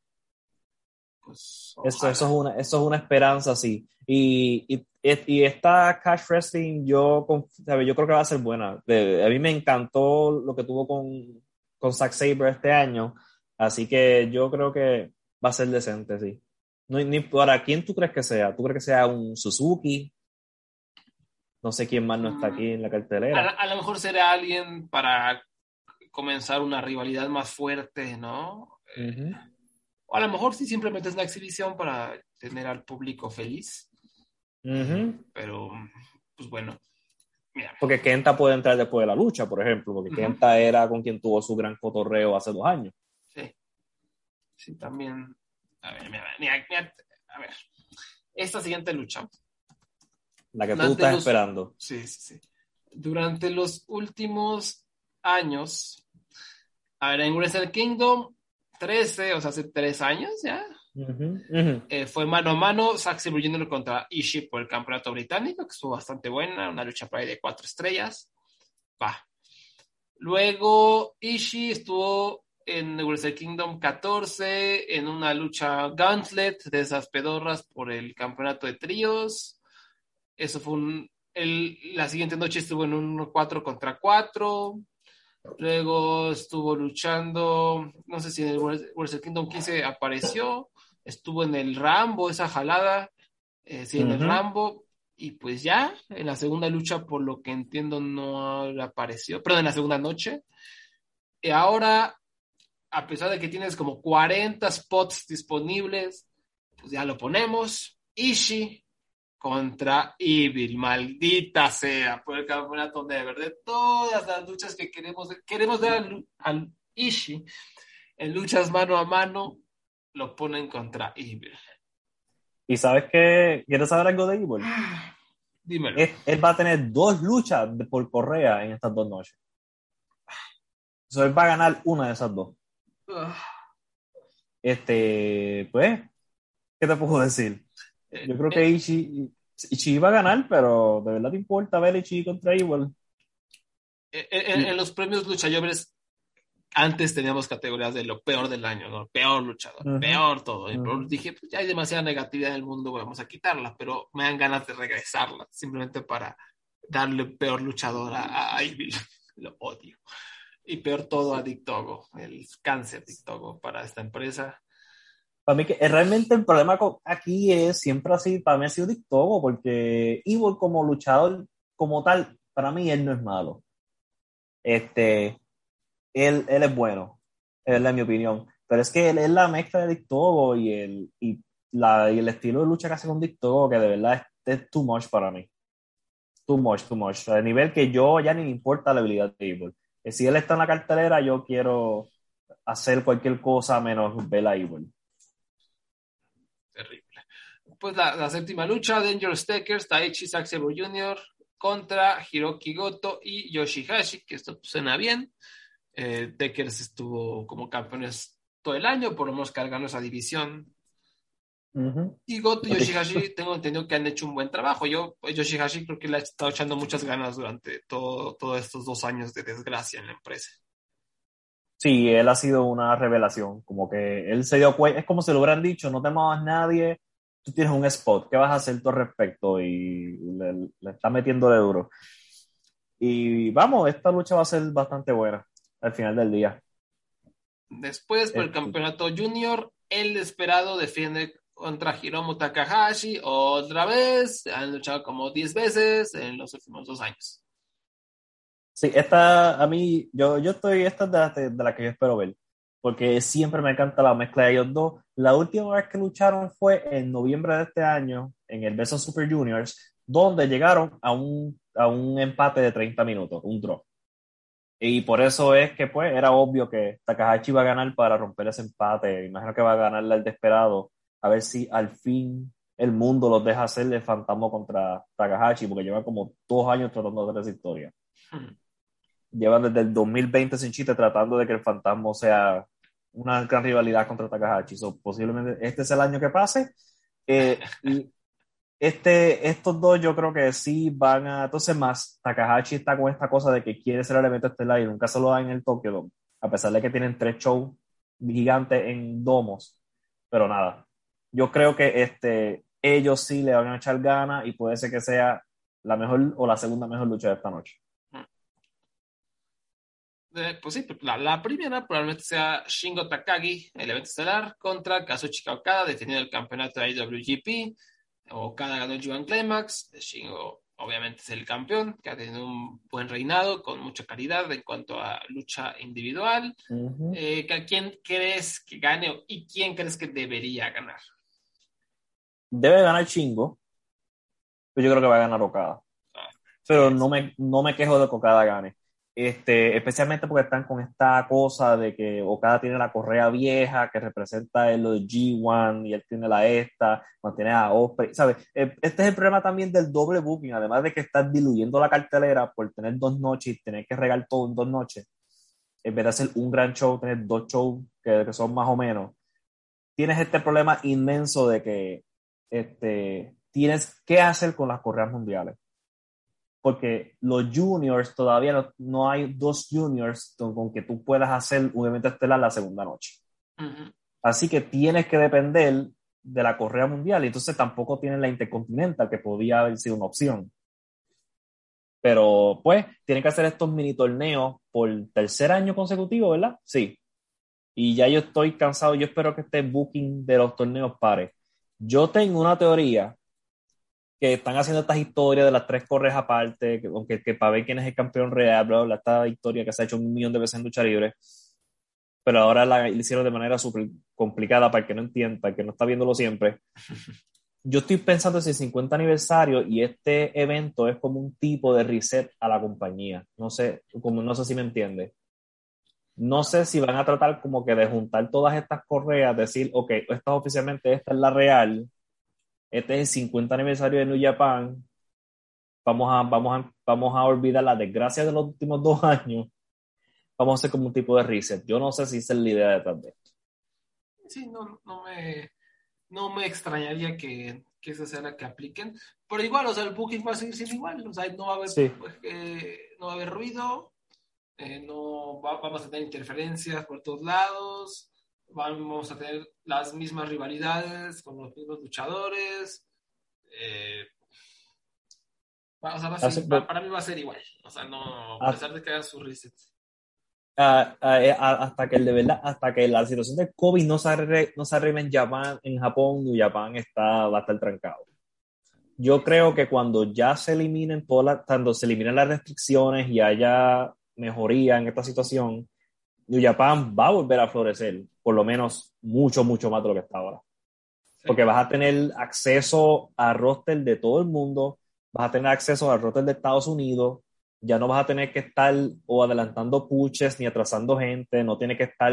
Pues, eso, eso, es una, eso es una esperanza, sí. Y, y, y esta Cash Wrestling, yo, yo creo que va a ser buena. a mí me encantó lo que tuvo con, con Zack Saber este año. Así que yo creo que va a ser decente, sí. No, ni, ¿Para quién tú crees que sea? ¿Tú crees que sea un Suzuki? No sé quién más no está aquí en la cartelera. A, lo mejor será alguien para comenzar una rivalidad más fuerte, ¿no? Eh, o a lo mejor sí simplemente es una exhibición para tener al público feliz. Pero, pues bueno. Porque Kenta puede entrar después de la lucha, por ejemplo, porque Kenta era con quien tuvo su gran cotorreo hace dos años. Sí. Sí, también. A ver, mira, mira, a ver. Esta siguiente lucha. La que tú estás esperando. Sí, sí, sí. Durante los últimos años, a ver, en Wrestle Kingdom 13, o sea, hace tres años ya, eh, fue mano a mano Zack Sabre Jr. contra Ishii por el campeonato británico, que estuvo bastante buena, una lucha por ahí de cuatro estrellas. Va. Luego Ishii estuvo en Wrestle Kingdom 14 en una lucha gauntlet de esas pedorras por el campeonato de tríos. Eso fue un. la siguiente noche estuvo en un 4 contra 4. Luego estuvo luchando, no sé si en el Wrestle Kingdom 15 apareció estuvo en el Rambo, esa jalada, eh, sí, en el Rambo, y pues ya, en la segunda lucha, por lo que entiendo, no apareció, perdón, en la segunda noche. Y ahora, a pesar de que tienes como 40 spots disponibles, pues ya lo ponemos. Ishi contra Evil, maldita sea, por el campeonato de verdad, todas las luchas que queremos, queremos al, al Ishi en luchas mano a mano, lo ponen contra Evil. ¿Y sabes qué? ¿Quieres saber algo de Evil? Dímelo. Él, va a tener dos luchas por correa en estas dos noches. So, él va a ganar una de esas dos. Este, pues, ¿qué te puedo decir? Yo creo que Ichi, Ichi va a ganar, pero ¿de verdad te importa ver Ichi contra Evil? En, los premios luchadores antes teníamos categorías de lo peor del año, ¿no? Peor luchador, peor todo. Y dije, pues ya hay demasiada negatividad en el mundo, vamos a quitarla, pero me dan ganas de regresarla, simplemente para darle peor luchador a, a Evil. lo odio. Y peor todo a Dictogo, el cáncer Dictogo para esta empresa. Para mí que eh, realmente el problema aquí es siempre así, para mí ha sido Dictogo, porque Evil como luchador, como tal, para mí él no es malo. Este, él, él es bueno, es mi opinión. Pero es que él es la mezcla de Dictogo y el, y, la, y el estilo de lucha que hace con Dictogo, que de verdad es, es too much para mí too much, too much. A nivel que yo ya ni me importa la habilidad de Evil. Que si él está en la cartelera, yo quiero hacer cualquier cosa menos ver a Evil. Terrible. Pues la, séptima lucha, Dangerous Takers, Taichi Saxebo Jr. contra Hiroki Goto y Yoshihashi, que esto suena bien. Eh, estuvo como campeones todo el año, por lo menos cargando esa división y Goto y Yoshihashi tengo entendido que han hecho un buen trabajo. Yo, Yoshihashi creo que le ha estado echando muchas ganas durante todos estos dos años de desgracia en la empresa. Sí, él ha sido una revelación. Como que él se dio cuenta, es como si lo hubieran dicho, no te nadie, tú tienes un spot, ¿qué vas a hacer tú al respecto? Y le, le está metiendo de duro. Y vamos, esta lucha va a ser bastante buena al final del día. Después, por el este. campeonato junior, el esperado defiende contra Hiromu Takahashi otra vez. Han luchado como 10 veces en los últimos dos años. Sí, esta a mí, yo, yo estoy, esta de la, que yo espero ver, porque siempre me encanta la mezcla de ellos dos. La última vez que lucharon fue en noviembre de este año, en el Beso Super Juniors, donde llegaron a un, a un empate de 30 minutos, un draw. Y por eso es que pues era obvio que Takahashi iba a ganar para romper ese empate. Imagino que va a ganarle el desesperado a ver si al fin el mundo los deja hacer el fantasma contra Takahashi, porque llevan como dos años tratando de hacer esa historia. Hmm. Llevan desde el 2020 sin chiste tratando de que el fantasma sea una gran rivalidad contra Takahashi. posiblemente este es el año que pase. Eh, y este, estos dos yo creo que sí van a... Entonces más, Takahashi está con esta cosa de que quiere ser el evento estelar y nunca se lo da en el Tokyo a pesar de que tienen tres shows gigantes en domos. Pero nada, yo creo que este, ellos sí le van a echar ganas y puede ser que sea la mejor o la segunda mejor lucha de esta noche. Eh, pues sí, la, primera probablemente sea Shingo Takagi, el evento estelar, contra Kazuchika Okada, defendiendo el campeonato de IWGP. Okada ganó el G1 Climax. Shingo, obviamente, es el campeón, que ha tenido un buen reinado con mucha calidad en cuanto a lucha individual. Eh, ¿Quién crees que gane y quién crees que debería ganar? debe ganar Chingo, pero yo creo que va a ganar Okada. Pero no me, no me quejo de que Okada gane. Este, especialmente porque están con esta cosa de que Okada tiene la correa vieja que representa el G1 y él tiene la esta, mantiene a Osprey, ¿sabes? E, este es el problema también del doble booking, además de que estás diluyendo la cartelera por tener dos noches y tener que regar todo en dos noches, en vez de hacer un gran show, tener dos shows que, que son más o menos, tienes este problema inmenso de que este, tienes que hacer con las correas mundiales. Porque los juniors, todavía no, hay dos juniors con, que tú puedas hacer un evento estelar la segunda noche. Así que tienes que depender de la correa mundial y entonces tampoco tienes la intercontinental que podía haber sido una opción. Pero pues tienen que hacer estos mini torneos por tercer año consecutivo, ¿verdad? Sí. Y ya yo estoy cansado, yo espero que este booking de los torneos pare. Yo tengo una teoría que están haciendo estas historias de las tres correas aparte, que, aunque que para ver quién es el campeón real, bla, esta historia que se ha hecho un millón de veces en lucha libre, pero ahora la hicieron de manera súper complicada para el que no entienda, para el que no está viéndolo siempre. Yo estoy pensando en el 50 aniversario y este evento es como un tipo de reset a la compañía. No sé, como, no sé si me entiende. No sé si van a tratar como que de juntar todas estas correas, decir, ok, esta oficialmente, esta es la real, este es el 50 aniversario de New Japan, vamos a, vamos a, vamos a olvidar la desgracia de los últimos dos años vamos a hacer como un tipo de reset. Yo no sé si esa es la idea detrás de esto. Sí, no, no, me, no me extrañaría que, que esa sea la que apliquen. Pero igual, o sea, el booking va a seguir siendo igual. O sea, no va a haber, pues, no va a haber ruido, eh, no vamos a tener interferencias por todos lados, vamos a tener las mismas rivalidades con los mismos luchadores. Eh, para mí va a ser igual. O sea, no, a pesar de que hagan sus resets. Eh, hasta que el de verdad, hasta que la situación de COVID no se arregle, no se en Japón, en Japón, Japón está, va a estar trancado. Yo creo que cuando ya se eliminen todas cuando se eliminen las restricciones y haya mejoría en esta situación, New Japan va a volver a florecer, por lo menos mucho, mucho más de lo que está ahora. Porque vas a tener acceso a roster de todo el mundo, vas a tener acceso al roster de Estados Unidos, ya no vas a tener que estar o adelantando puches ni atrasando gente, no tiene que estar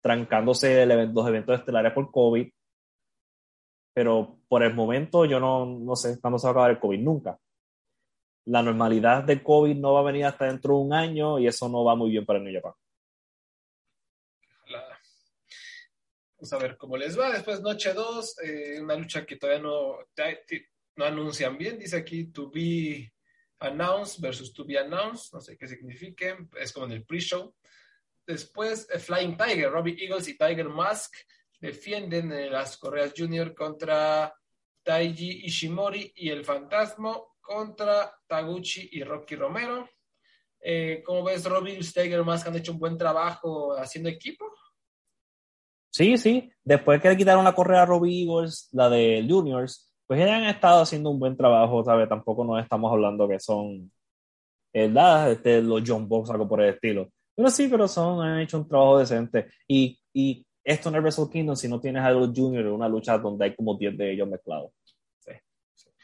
trancándose los eventos estelares por COVID. Pero por el momento yo no, no sé cuándo se va a acabar el COVID, nunca. La normalidad de COVID no va a venir hasta dentro de un año y eso no va muy bien para el New Japan. Vamos a ver cómo les va. Después, noche 2, eh, una lucha que todavía no, no anuncian bien. Dice aquí, to be announced versus to be announced. No sé qué signifique. Es como en el pre-show. Después, eh, Flying Tiger, Robbie Eagles y Tiger Mask defienden en las Correas Junior contra Taiji Ishimori y el Fantasma contra Taguchi y Rocky Romero. Eh, ¿Cómo ves, Robbie Tiger Mask han hecho un buen trabajo haciendo equipo? Sí, sí. Después que le quitaron la correa a Robbie Eagles, la de Juniors, pues ellos han estado haciendo un buen trabajo, ¿sabes? Tampoco nos estamos hablando que son, ¿verdad? Este, los John Box, algo por el estilo. Pero sí, pero son, han hecho un trabajo decente. Y, y esto en el Wrestle Kingdom, si no tienes a los Juniors, es una lucha donde hay como 10 de ellos mezclados.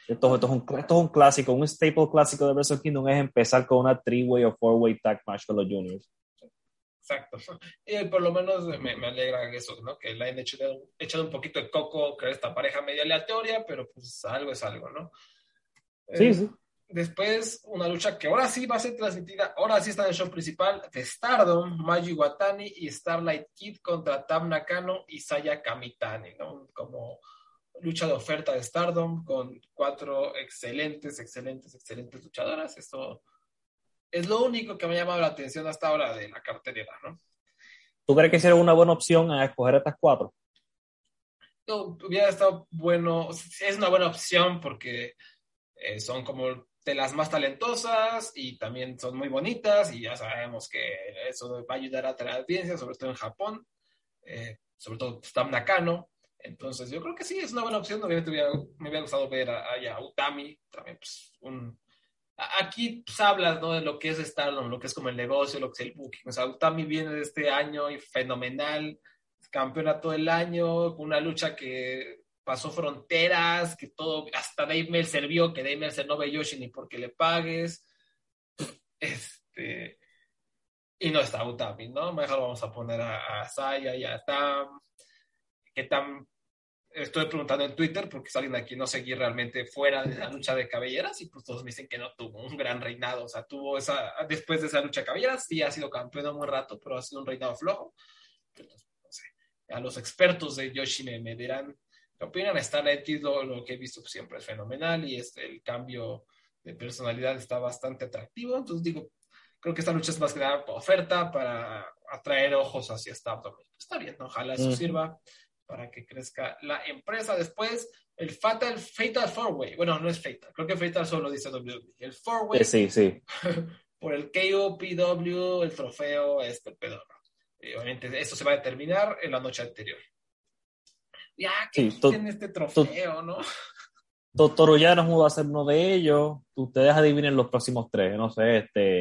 Esto, esto, es un, esto, es un, clásico, un staple clásico de Wrestle Kingdom es empezar con una three-way o four-way tag match con los Juniors. Exacto. Y por lo menos me, me alegra eso, ¿no? Que le hayan hecho, echado un poquito de coco, crear esta pareja media aleatoria, pero pues algo es algo, ¿no? Sí, eh, sí. Después, una lucha que ahora sí va a ser transmitida, ahora sí está en el show principal, de Stardom, Mayu Watani y Starlight Kid contra Tam Nakano y Saya Kamitani, ¿no? Como lucha de oferta de Stardom con cuatro excelentes, excelentes, excelentes luchadoras. Esto es lo único que me ha llamado la atención hasta ahora de la cartelera, ¿no? ¿Tú crees que sería una buena opción a escoger estas cuatro? No, hubiera estado bueno, es una buena opción porque eh, son como de las más talentosas y también son muy bonitas y ya sabemos que eso va a ayudar a la audiencia, sobre todo en Japón, eh, sobre todo Tam Nakano. Entonces yo creo que sí, es una buena opción. Obviamente me hubiera gustado ver a, a Utami, también pues, un, aquí pues, hablas ¿no? de lo que es Stardom, lo que es como el negocio, lo que es el booking. O sea, Utami viene de este año y fenomenal, campeona todo el año, una lucha que pasó fronteras, que todo, hasta Dave Meltzer vio que Dave Meltzer no ve Yoshi ni porque le pagues. Este, y no está Utami, ¿no? Mejor vamos a poner a, a Saya y a Tam, que Tam estoy preguntando en Twitter porque alguien aquí no seguí realmente fuera de la lucha de cabelleras y pues todos me dicen que no tuvo un gran reinado, o sea, tuvo esa, después de esa lucha de cabelleras, sí ha sido campeón un buen rato, pero ha sido un reinado flojo. Entonces, no sé, a los expertos de Yoshi me, dirán qué opinan, está lo, lo que he visto siempre es fenomenal y este, el cambio de personalidad está bastante atractivo, entonces digo, creo que esta lucha es más que nada oferta para atraer ojos hacia esta Está bien, ojalá eso sirva para que crezca la empresa. Después, el Fatal, Fatal Four Way. Bueno, no es Fatal, creo que Fatal solo dice WWE. El Four Way. Sí, sí. por el KOPW, el trofeo, este pedo. Y obviamente, eso se va a determinar en la noche anterior. Ya, que sí, tiene este trofeo, ¿no? Doctor no va a ser uno de ellos. Ustedes adivinen los próximos tres. No sé, este.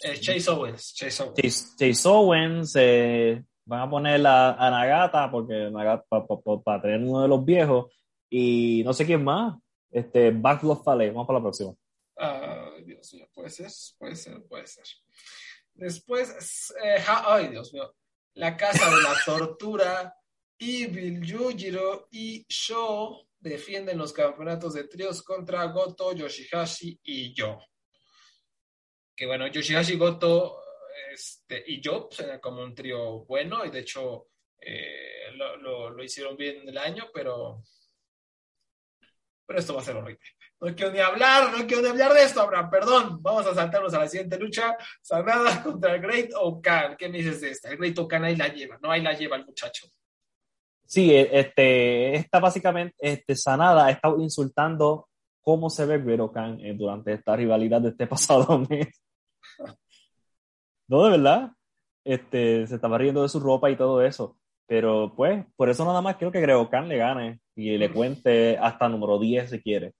Eh, Chase Owens. Chase Owens. Chase, Owens eh, van a poner a, a Nagata porque para tener uno de los viejos y no sé quién más. Este Backlog Fale vamos para la próxima. Dios mío puede ser puede ser puede ser. Después eh, ay Dios mío. La casa de la tortura Evil Yujiro y Sho defienden los campeonatos de tríos contra Goto Yoshihashi y yo. Que bueno Yoshihashi Goto este, y yo pues, como un trío bueno y de hecho eh, lo, lo, hicieron bien en el año, pero, pero esto va a ser horrible. No quiero ni hablar, no quiero ni hablar de esto, Abraham, perdón. Vamos a saltarnos a la siguiente lucha. Sanada contra el Great Okan. ¿Qué me dices de esta? El Great Okan ahí la lleva, ¿no? Ahí la lleva el muchacho. Sí, e, este, esta básicamente, este, Sanada ha estado insultando cómo se ve Great Okan eh, durante esta rivalidad de este pasado mes. No, de verdad. Este, se estaba riendo de su ropa y todo eso. Pero pues, por eso nada más quiero que Greocan le gane y le cuente hasta número 10 si quiere.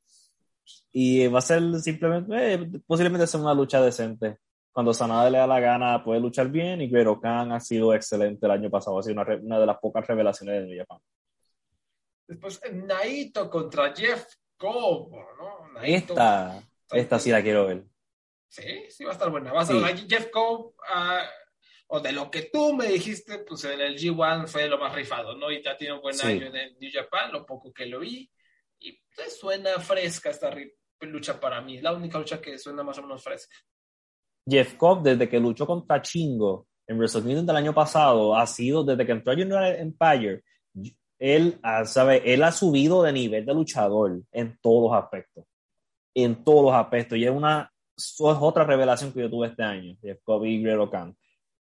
Y va a ser simplemente, eh, posiblemente sea una lucha decente. Cuando Sanada le da la gana, puede luchar bien y Greocan ha sido excelente el año pasado. Ha sido una, una de las pocas revelaciones de Japan. Después, Naito contra Jeff Cobb, ¿no? esta, esta sí la quiero ver. Sí, sí va a estar buena. Va a ser Jeff Cobb. Uh, o de lo que tú me dijiste, pues en el G1 fue lo más rifado, ¿no? Y ya tiene un buen año en el New Japan, lo poco que lo vi. Y pues suena fresca esta lucha para mí. La única lucha que suena más o menos fresca. Jeff Cobb, desde que luchó contra Chingo en WrestleMania del año pasado, ha sido desde que entró a United Empire, él, sabe, él ha subido de nivel de luchador en todos los aspectos. En todos los aspectos. Y es una es otra revelación que yo tuve este año, Jeff Cobb y Guerrero Khan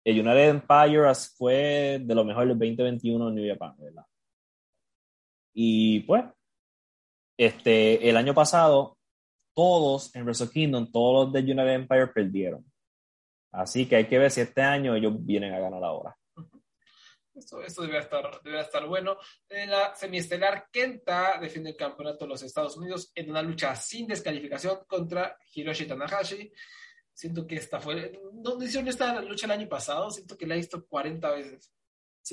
el United Empire fue de lo mejor del 2021 en New Japan, ¿verdad? Y pues, este, el año pasado, todos en Wrestle Kingdom, todos los de United Empire perdieron. Así que hay que ver si este año ellos vienen a ganar ahora. Esto, esto debe, estar, debe estar bueno. En la semiestelar, Kenta defiende el campeonato de los Estados Unidos en una lucha sin descalificación contra Hiroshi Tanahashi. Siento que esta fue. ¿Dónde hicieron esta lucha el año pasado? Siento que la he visto 40 veces.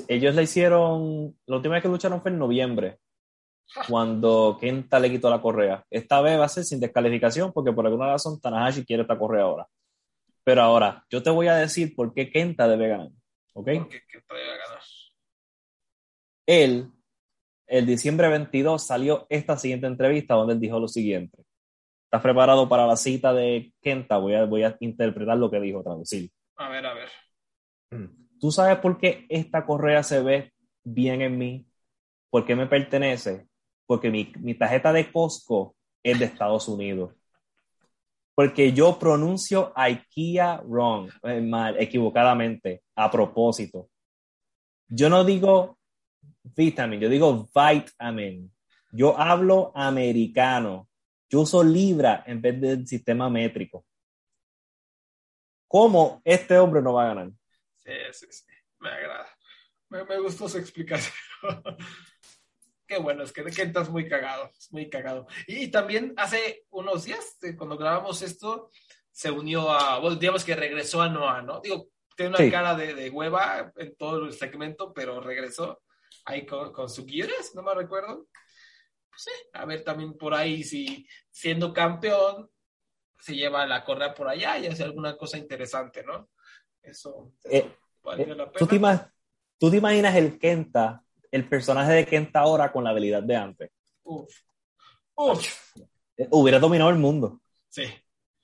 ellos la hicieron. La última vez que lucharon fue en noviembre, cuando Kenta le quitó la correa. Esta vez va a ser sin descalificación, porque por alguna razón Tanahashi quiere esta correa ahora. Pero ahora, yo te voy a decir por qué Kenta debe ganar. ¿Ok? ¿Por qué Kenta debe ganar? Él, el diciembre 22, salió esta siguiente entrevista donde él dijo lo siguiente. ¿Estás preparado para la cita de Kenta? Voy a, voy a interpretar lo que dijo, traducir. A ver, a ver. Mm. ¿Tú sabes por qué esta correa se ve bien en mí? ¿Por qué me pertenece? Porque mi, mi tarjeta de Costco es de Estados Unidos. Porque yo pronuncio IKEA wrong, eh, mal, equivocadamente, a propósito. Yo no digo vitamin, yo digo vitamin. Yo hablo americano. Yo uso libra en vez del sistema métrico. ¿Cómo este hombre no va a ganar? Sí, sí, sí. Me agrada. Me, gustó su explicación. Qué bueno, es que de estás muy cagado, muy cagado. Y también hace unos días, cuando grabamos esto, se unió a, bueno, digamos que regresó a Noah, ¿no? Digo, tiene una cara de, de, hueva en todo el segmento, pero regresó ahí con, con su guías, no me recuerdo. Pues a ver también por ahí si siendo campeón se lleva la correa por allá y hace alguna cosa interesante, ¿no? Eso, eh, eh, la pena. ¿tú, te imaginas el Kenta, el personaje de Kenta ahora con la habilidad de antes? Uf. Uf. Eh, hubiera dominado el mundo. Sí,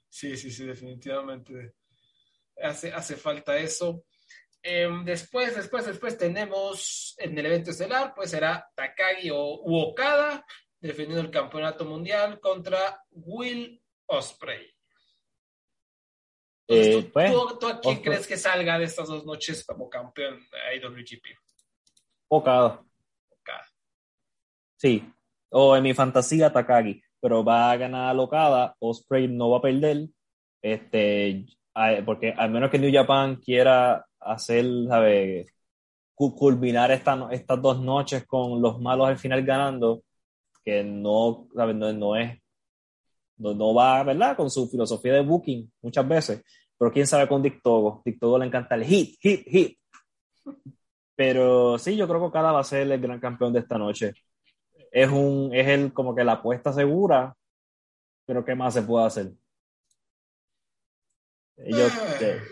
sí, sí, sí, definitivamente. Hace, hace falta eso. Em, después, después, después tenemos en el evento estelar, pues será Takagi o Okada defendiendo el campeonato mundial contra Will Osprey. Eh, pues, ¿tú, a quién crees que salga de estas dos noches como campeón de IWGP? Okada. Okada. Sí, o en mi fantasía Takagi, pero va a ganar Okada, Osprey no va a perder, este, porque al menos que New Japan quiera hacer, ¿sabes? culminar esta, estas dos noches con los malos al final ganando, que no, no, no es, no, va, ¿verdad? Con su filosofía de booking muchas veces. Pero quién sabe con Dictogo. Dictogo le encanta el hit, hit, hit. Pero sí, yo creo que cada va a ser el gran campeón de esta noche. Es un, es el como que la apuesta segura, pero ¿qué más se puede hacer? Ellos,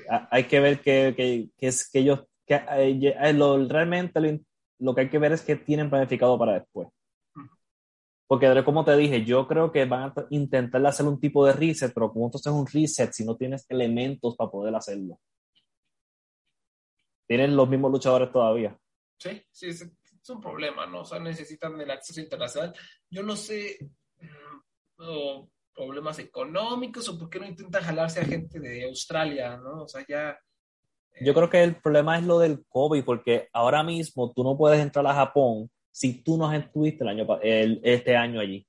ah. hay que ver que, que, que es que ellos, que, eh, eh, lo, realmente lo, lo, que hay que ver es que tienen planificado para después. Porque como te dije, yo creo que van a intentar hacer un tipo de reset, pero ¿cómo tú haces un reset si no tienes elementos para poder hacerlo? tienen los mismos luchadores todavía. Sí, sí, es, un problema, ¿no? O sea, necesitan el acceso internacional. Yo no sé, mm, problemas económicos o por qué no intentan jalarse a gente de Australia, ¿no? O sea, ya... Yo creo que el problema es lo del COVID, porque ahora mismo tú no puedes entrar a Japón si tú no estuviste el año, el, este año allí.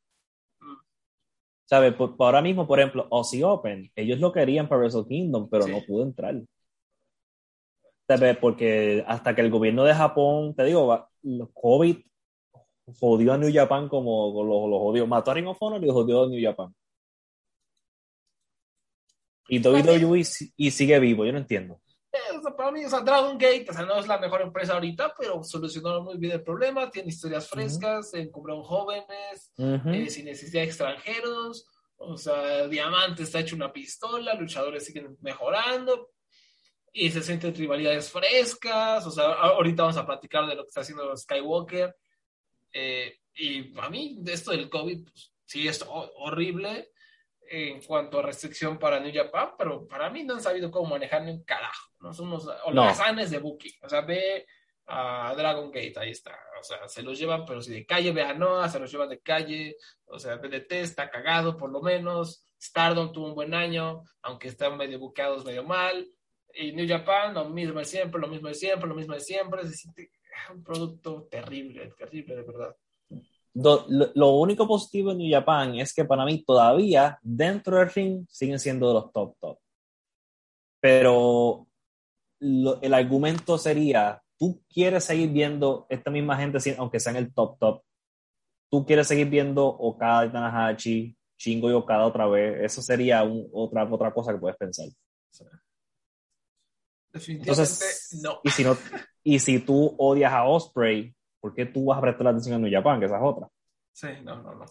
Mm. ¿Sabes? Por, ahora mismo, por ejemplo, Aussie Open, ellos lo querían para Wrestle Kingdom, pero no pudo entrar. ¿Sabes? Porque hasta que el gobierno de Japón, te digo, COVID jodió a New Japan como los, los jodió. Mató a Ring of Honor y jodió a New Japan. Y WWE y sigue vivo, yo no entiendo. Eh, para mí, o sea, Dragon Gate, o sea, no es la mejor empresa ahorita, pero solucionó muy bien el problema, tiene historias frescas, uh jóvenes, eh, sin necesidad de extranjeros, o sea, Diamante está hecho una pistola, luchadores siguen mejorando, y se sienten rivalidades frescas, o sea, ahorita vamos a platicar de lo que está haciendo Skywalker, eh, y para mí, esto del COVID, pues, sí es horrible, en cuanto a restricción para New Japan, pero para mí no han sabido cómo manejar ni un carajo, ¿no? Son unos holgazanes de Buki. O sea, ve a Dragon Gate, ahí está. O sea, se los llevan, pero si de calle ve a Noah, se los llevan de calle. O sea, BDT está cagado por lo menos. Stardom tuvo un buen año, aunque están medio buqueados, medio mal. Y New Japan, lo mismo de siempre, lo mismo de siempre, lo mismo de siempre. Se siente un producto terrible, terrible de verdad lo, único positivo en New Japan es que para mí todavía dentro del ring siguen siendo los top top. Pero el argumento sería, tú quieres seguir viendo esta misma gente, aunque sea en el top top, tú quieres seguir viendo Okada y Tanahashi, Shingo y Okada otra vez, eso sería otra, otra cosa que puedes pensar. Definitivamente no. Y si, no, y si tú odias a Osprey, ¿por qué tú vas a prestar atención a New Japan? Que esa es otra. Sí, no, no, no.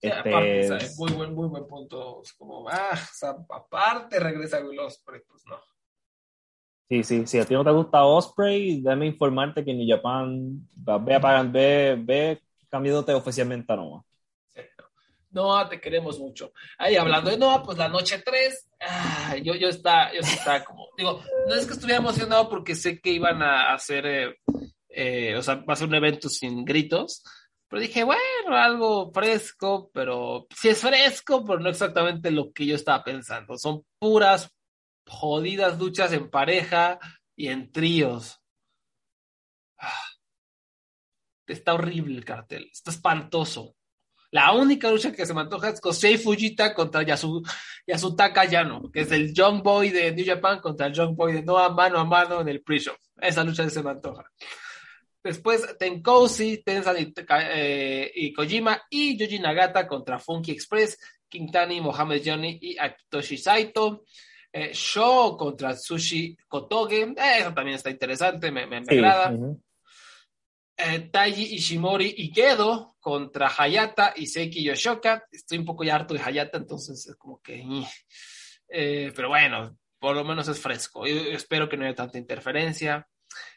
Este... aparte, muy buen, muy buen punto. Como, ah, o sea, aparte regresa Will Osprey, pues no. Sí, sí, si a ti no te gusta Osprey, déjame informarte que en New Japan, ve, a ve, ve cambiándote oficialmente a Noah. Noah, te queremos mucho. Ahí hablando de Noah, pues la noche 3, ah, yo, yo está, yo está como, digo, no es que estuviera emocionado porque sé que iban a hacer eh, eh, o sea, va a ser un evento sin gritos. Pero dije, bueno, algo fresco, pero sí es fresco, pero no exactamente lo que yo estaba pensando. Son puras jodidas duchas en pareja y en tríos. Ah. Está horrible el cartel, está espantoso. La única lucha que se me antoja es Kosei Fujita contra Yasu, Yasutaka Yano, que es el Young Boy de New Japan contra el Young Boy de Noah mano a mano en el pre-show. Esa lucha se me antoja. Después Tenkousi, Tenzan eh, y, Kojima y Yoji Nagata contra Funky Express, Quintani, Mohamed Johnny y Akitoshi Saito. Eh, Sho contra Sushi Kotoge. Eh, eso también está interesante, me, me, agrada. Taiji Ishimori y Gedo contra Hayata y Seiki Yoshoka. Estoy un poco ya harto de Hayata, entonces es como que. pero bueno, por lo menos es fresco. espero que no haya tanta interferencia.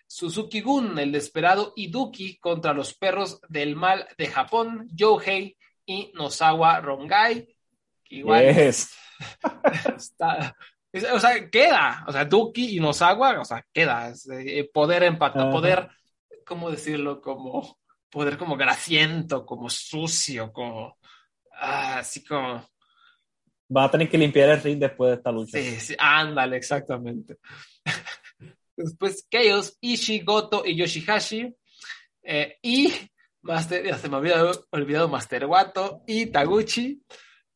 Suzuki Gun, el desesperado Iduki contra los perros del mal de Japón, Yohei y Nosawa Rongai. Igual. está, o sea, queda. O sea, Duki y Nosawa, o sea, queda. Eh, poder empata, poder, ¿cómo decirlo? Como poder como grasiento, como sucio, como ah, así como. Va a tener que limpiar el ring después de esta lucha. Sí, sí, ándale, exactamente. Después Chaos, Ishii, Goto y Yoshihashi. Eh, y Master, ya se me había olvidado Master Wato y Taguchi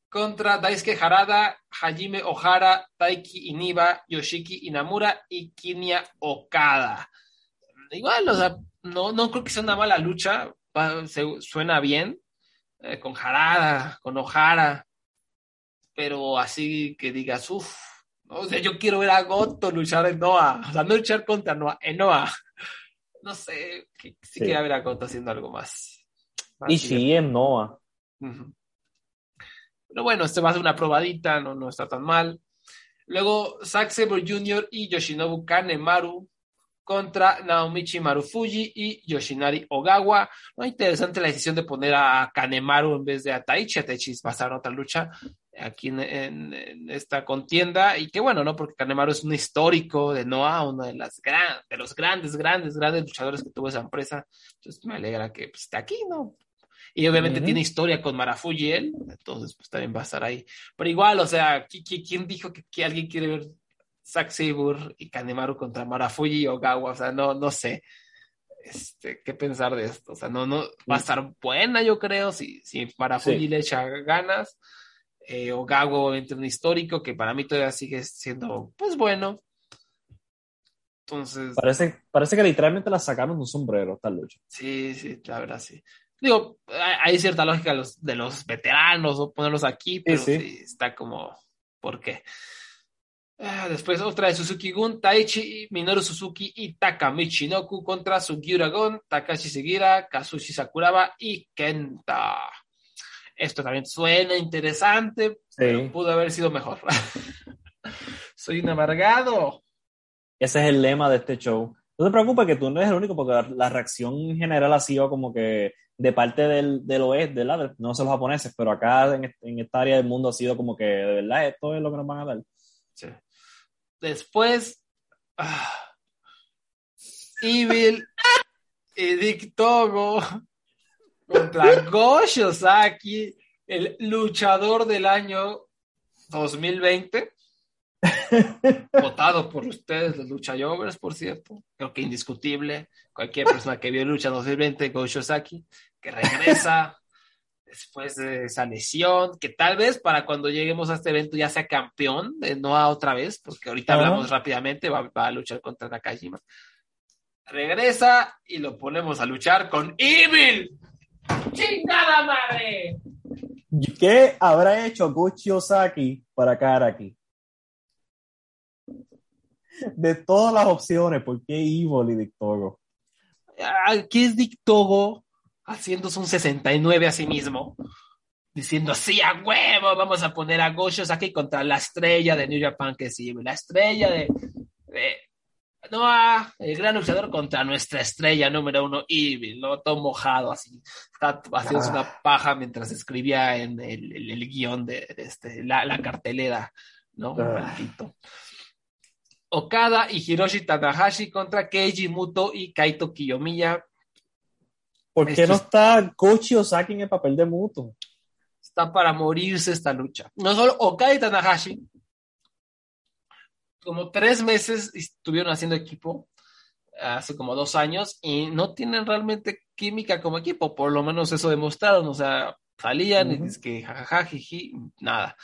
contra Daisuke Harada, Hajime Ohara, Taiki Iniba, Yoshiki Inamura y Kinya Okada. Igual, o sea, no, no creo que sea una mala lucha, suena bien, eh, con Harada, con Ohara, pero así que digas, uff, o sea, yo quiero ver a Goto luchar en Noah. O sea, no luchar contra Noah, en Noah. No sé, si sí, quiero ver a Goto haciendo algo más. y sí, en Noah. Pero bueno, este va a ser una probadita, no, no está tan mal. Luego, Zack Sabre Jr. y Yoshinobu Kanemaru contra Naomichi Marufuji y Yoshinari Ogawa. Muy interesante la decisión de poner a Kanemaru en vez de a Taichi. A Taichi va a estar en otra lucha. Aquí en, esta contienda y qué bueno, ¿no? Porque Kanemaru es un histórico de Noah, uno de, las gran, de los grandes, grandes, grandes luchadores que tuvo esa empresa. Entonces me alegra que pues, esté aquí, ¿no? Y obviamente tiene historia con Marafuji él, entonces pues también va a estar ahí. Pero igual, o sea, ¿quién dijo que, alguien quiere ver Zack Sabre y Kanemaru contra Marafuji y Ogawa? O sea, no, no sé. Este, qué pensar de esto. O sea, no, no, va a estar buena, yo creo, si, si Marafuji le echa ganas. Eh, Ogawa, obviamente, un histórico que para mí todavía sigue siendo, pues bueno. Entonces. Parece, parece que literalmente la sacaron de un sombrero, esta lucha. Sí, sí, la verdad, sí. Digo, hay cierta lógica de los, de los veteranos o ponerlos aquí, pero sí, está como, ¿por qué? Ah, después otra de Suzuki Gun, Taichi, Minoru Suzuki y Takamichi Noku contra Sugiura Gon, Takashi Segira, Kazushi Sakuraba y Kenta. Esto también suena interesante, pero pudo haber sido mejor. Soy un amargado. Ese es el lema de este show. No te preocupes que tú no eres el único, porque la, reacción en general ha sido como que de parte del, del oeste, ¿verdad? No sé los japoneses, pero acá en, en, esta área del mundo ha sido como que, de verdad, esto es lo que nos van a dar. Sí. Después, ah, Evil y Dick Togo contra Gosho Saki, el luchador del año 2020. votado por ustedes, los luchayovers, por cierto. Creo que indiscutible. Cualquier persona que vio lucha 2020, Gosho Saki, que regresa después de esa lesión, que tal vez para cuando lleguemos a este evento ya sea campeón de Noah otra vez, porque ahorita hablamos rápidamente, va, a luchar contra Nakajima. Regresa y lo ponemos a luchar con Evil. ¡Chingada madre! ¿Qué habrá hecho Gucci Osaki para caer aquí? De todas las opciones, ¿por qué Evil y Dictogo? ¿Qué es Dictogo? haciéndose un 69 a sí mismo, diciendo, sí, a huevo, vamos a poner a Gosho aquí contra la estrella de New Japan, que sí, la estrella de, no, el gran luchador contra nuestra estrella número uno, Evil, ¿no? Todo mojado, así, está haciendo una ah. paja mientras escribía en el, guion de, este, la, cartelera, ¿no? Ah. Okada y Hiroshi Tanahashi contra Keiji Muto y Kaito Kiyomiya. ¿Por qué no está Kochi Osaki en el papel de Muto? Está para morirse esta lucha. No solo Okada y Tanahashi, como tres meses estuvieron haciendo equipo, hace como dos años, y no tienen realmente química como equipo, por lo menos eso demostraron, o sea, salían y es que jajaja, nada.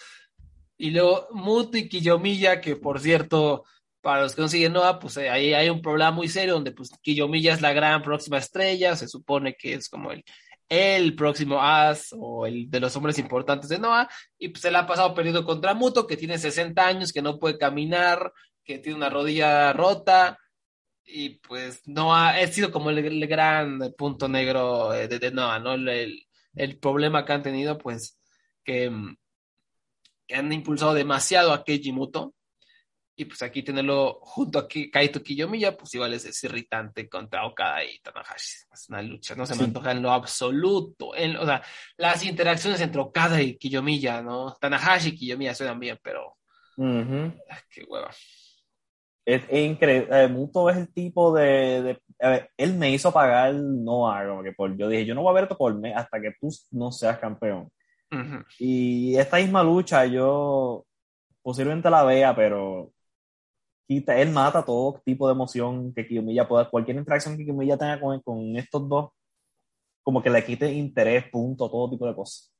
Y luego Muto y Kiyomiya, que por cierto, para los que no siguen Noah, pues eh, ahí hay un problema muy serio donde pues Kiyomiya es la gran próxima estrella, se supone que es como el, el próximo as o el de los hombres importantes de Noah, y pues él ha pasado perdido contra Muto, que tiene 60 años, que no puede caminar, que tiene una rodilla rota, y pues Noah ha sido como el, gran punto negro de, Noah, ¿no? El, el, problema que han tenido, pues, que, que han impulsado demasiado a Keiji Muto, y pues aquí tenerlo junto a Kaito Kiyomiya, pues igual es, irritante contra Okada y Tanahashi. Es una lucha, no se me antoja en lo absoluto. o sea, las interacciones entre Okada y Kiyomiya, ¿no? Tanahashi y Kiyomiya suenan bien, pero. qué hueva. Es, increíble. Eh, Muto es el tipo de. a ver, él me hizo pagar no algo, que por, yo dije, yo no voy a verte por mes hasta que tú no seas campeón. Y esta misma lucha, yo posiblemente la vea, pero él mata todo tipo de emoción que Kiyomiya pueda, cualquier interacción que Kiyomiya tenga con, con estos dos, como que le quite interés, punto, todo tipo de cosas.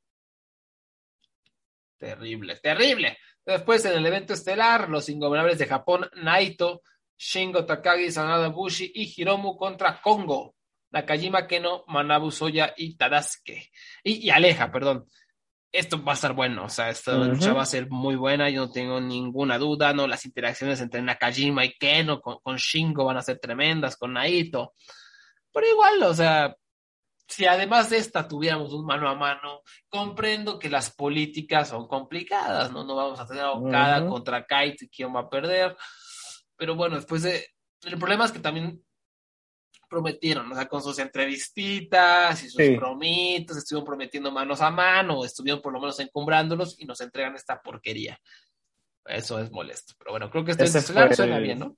Terrible, terrible. Después en el evento estelar, los ingobernables de Japón, Naito, Shingo Takagi, Sanada Bushi y Hiromu contra Kongo, Nakajima Keno, Manabu Soya y Tadasuke. Y, y Aleja, perdón esto va a estar bueno, o sea, esta lucha va a ser muy buena, yo no tengo ninguna duda, ¿no? Las interacciones entre Nakajima y Keno con, con Shingo van a ser tremendas, con Naito, pero igual, o sea, si además de esta tuviéramos un mano a mano, comprendo que las políticas son complicadas, ¿no? No vamos a tener a Okada contra Kaito y quién va a perder, pero bueno, después de... El problema es que también prometieron, o sea, con sus entrevistitas y sus bromitos, estuvieron prometiendo manos a mano, o estuvieron por lo menos encumbrándolos y nos entregan esta porquería. Eso es molesto. Pero bueno, creo que esto suena bien, ¿no?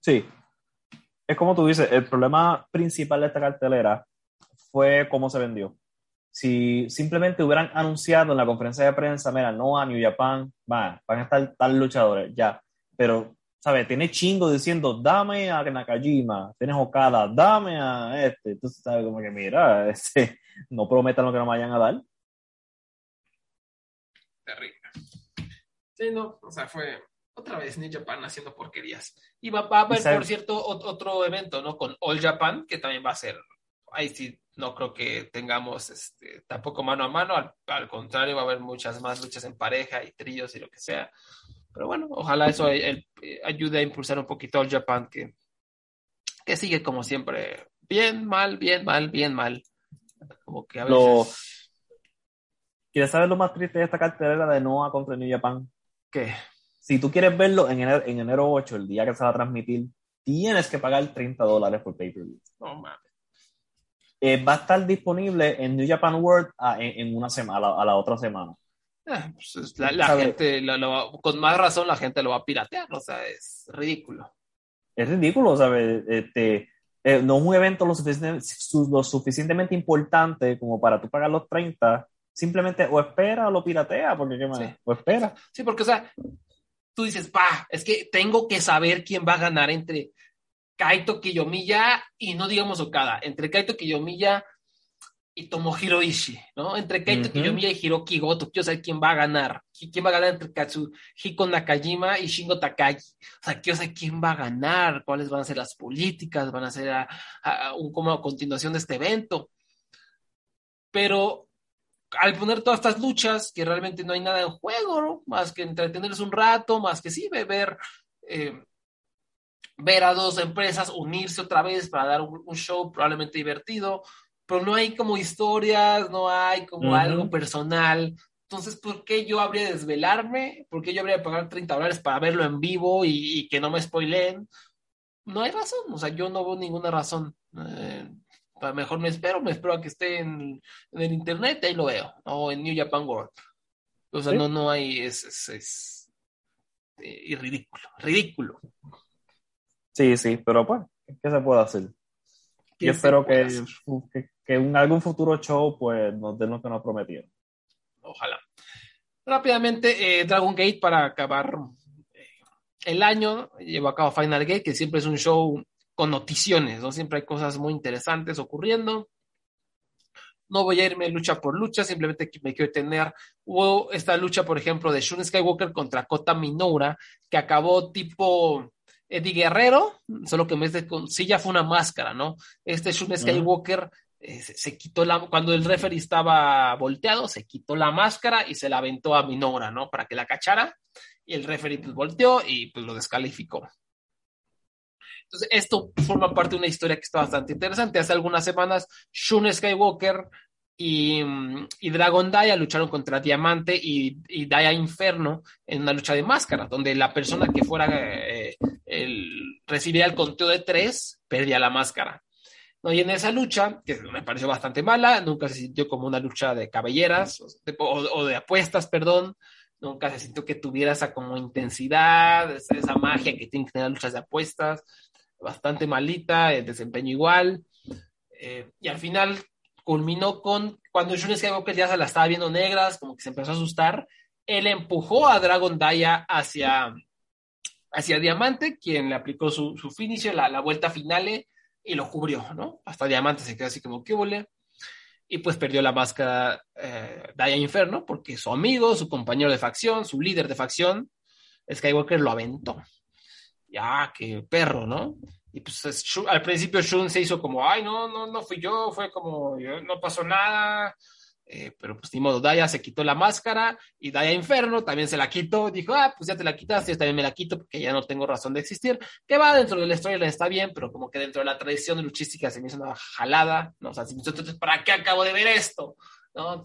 Sí. Es como tú dices, el problema principal de esta cartelera fue cómo se vendió. Si simplemente hubieran anunciado en la conferencia de prensa, mira, no a New Japan, van a estar tal luchadores, ya. Pero ¿sabes? Tiene chingo diciendo, dame a Nakajima, tienes Okada, dame a este. Entonces, ¿sabes? Como que, mira, este, no prometan lo que no me vayan a dar. Terrible. Sí, no, o sea, fue otra vez New Japan haciendo porquerías. Y va, a haber, por cierto, otro evento, ¿no? Con All Japan, que también va a ser, ahí sí, no creo que tengamos este, tampoco mano a mano, al, al contrario, va a haber muchas más luchas en pareja y tríos y lo que sea. Pero bueno, ojalá eso eh, ayude a impulsar un poquito al Japan que, que sigue como siempre. Bien, mal, bien, mal, bien, mal. Como que a veces... ¿Quieres saber lo más triste de esta cartelera de Noah contra New Japan? ¿Qué? Si tú quieres verlo en enero, en enero 8, el día que se va a transmitir, tienes que pagar 30 dólares por pay-per-view. No mames. Eh, va a estar disponible en New Japan World ah, en, una semana, a la otra semana. Ah, pues la, gente, con más razón, la gente lo va a piratear, o sea, es ridículo. Es ridículo, ¿sabes? Este, eh, no es un evento lo, lo, suficientemente importante como para tú pagar los 30, simplemente o espera o lo piratea, porque qué más, o espera. Sí, porque, o sea, tú dices, pa, es que tengo que saber quién va a ganar entre Kaito Kiyomiya y no digamos Okada, entre Kaito Kiyomiya y Tomohiro Ishii, ¿no? Entre Kaito Kiyomiya y Hiroki Goto, quiero saber quién va a ganar. ¿Quién va a ganar entre Katsuhiko Nakajima y Shingo Takagi? O sea, quiero saber quién va a ganar, cuáles van a ser las políticas, van a ser a, un, como a continuación de este evento. Pero al poner todas estas luchas, que realmente no hay nada en juego, ¿no? Más que entretenerles un rato, más que sí, ver, eh, ver a dos empresas unirse otra vez para dar un show probablemente divertido pero no hay como historias, no hay como algo personal. Entonces, ¿por qué yo habría de desvelarme? ¿Por qué yo habría de pagar 30 dólares para verlo en vivo y, que no me spoileen? No hay razón, o sea, yo no veo ninguna razón. Eh, mejor me espero, me espero a que esté en, el internet, ahí lo veo, o en New Japan World. O sea, no, no hay, es, es, es, eh, ridículo, ridículo. Sí, sí, pero bueno, ¿qué se puede hacer? Yo espero que, que en algún futuro show pues nos den lo que nos prometieron. Ojalá. Rápidamente, eh, Dragon Gate para acabar eh, el año, llevo a cabo Final Gate, que siempre es un show con noticiones, ¿no? Siempre hay cosas muy interesantes ocurriendo. No voy a irme lucha por lucha, simplemente me quiero tener. Hubo esta lucha, por ejemplo, de Shun Skywalker contra Kota Minoura, que acabó tipo Eddie Guerrero, solo que en vez de con silla fue una máscara, ¿no? Este Shun Skywalker eh, se, quitó la, cuando el referee estaba volteado, se quitó la máscara y se la aventó a Minora, ¿no? Para que la cachara. Y el referee pues volteó y pues lo descalificó. Entonces, esto forma parte de una historia que está bastante interesante. Hace algunas semanas, Shun Skywalker y, y Dragon Daya lucharon contra Diamante y, y, Daya Inferno en una lucha de máscara, donde la persona que fuera eh, el, recibía el conteo de tres perdía la máscara. Y en esa lucha, que me pareció bastante mala, nunca se sintió como una lucha de cabelleras o de, apuestas, perdón. Nunca se sintió que tuviera esa como intensidad, esa, magia que tienen que tener luchas de apuestas. Bastante malita, el desempeño igual. Eh, y al final culminó con cuando Shun Skywalker ya se la estaba viendo negras, como que se empezó a asustar. Él empujó a Dragon Daya hacia, hacia Diamante, quien le aplicó su, su la, la vuelta final y lo cubrió, ¿no? Hasta Diamante se quedó así como, ¿qué volé? Y pues perdió la máscara eh, Daya Inferno porque su amigo, su compañero de facción, su líder de facción, Skywalker lo aventó. Ya, qué perro, ¿no? Y pues al principio Shun se hizo como, ay, no, no, no fui yo, fue como, no pasó nada, eh, pero pues ni modo, Daya se quitó la máscara y Daya Inferno también se la quitó. Dijo, ah, pues ya te la quitaste, yo también me la quito porque ya no tengo razón de existir. Que va dentro de la historia, está bien, pero como que dentro de la tradición luchística se me hizo una jalada, ¿no? O sea, entonces, ¿para qué acabo de ver esto? ¿No?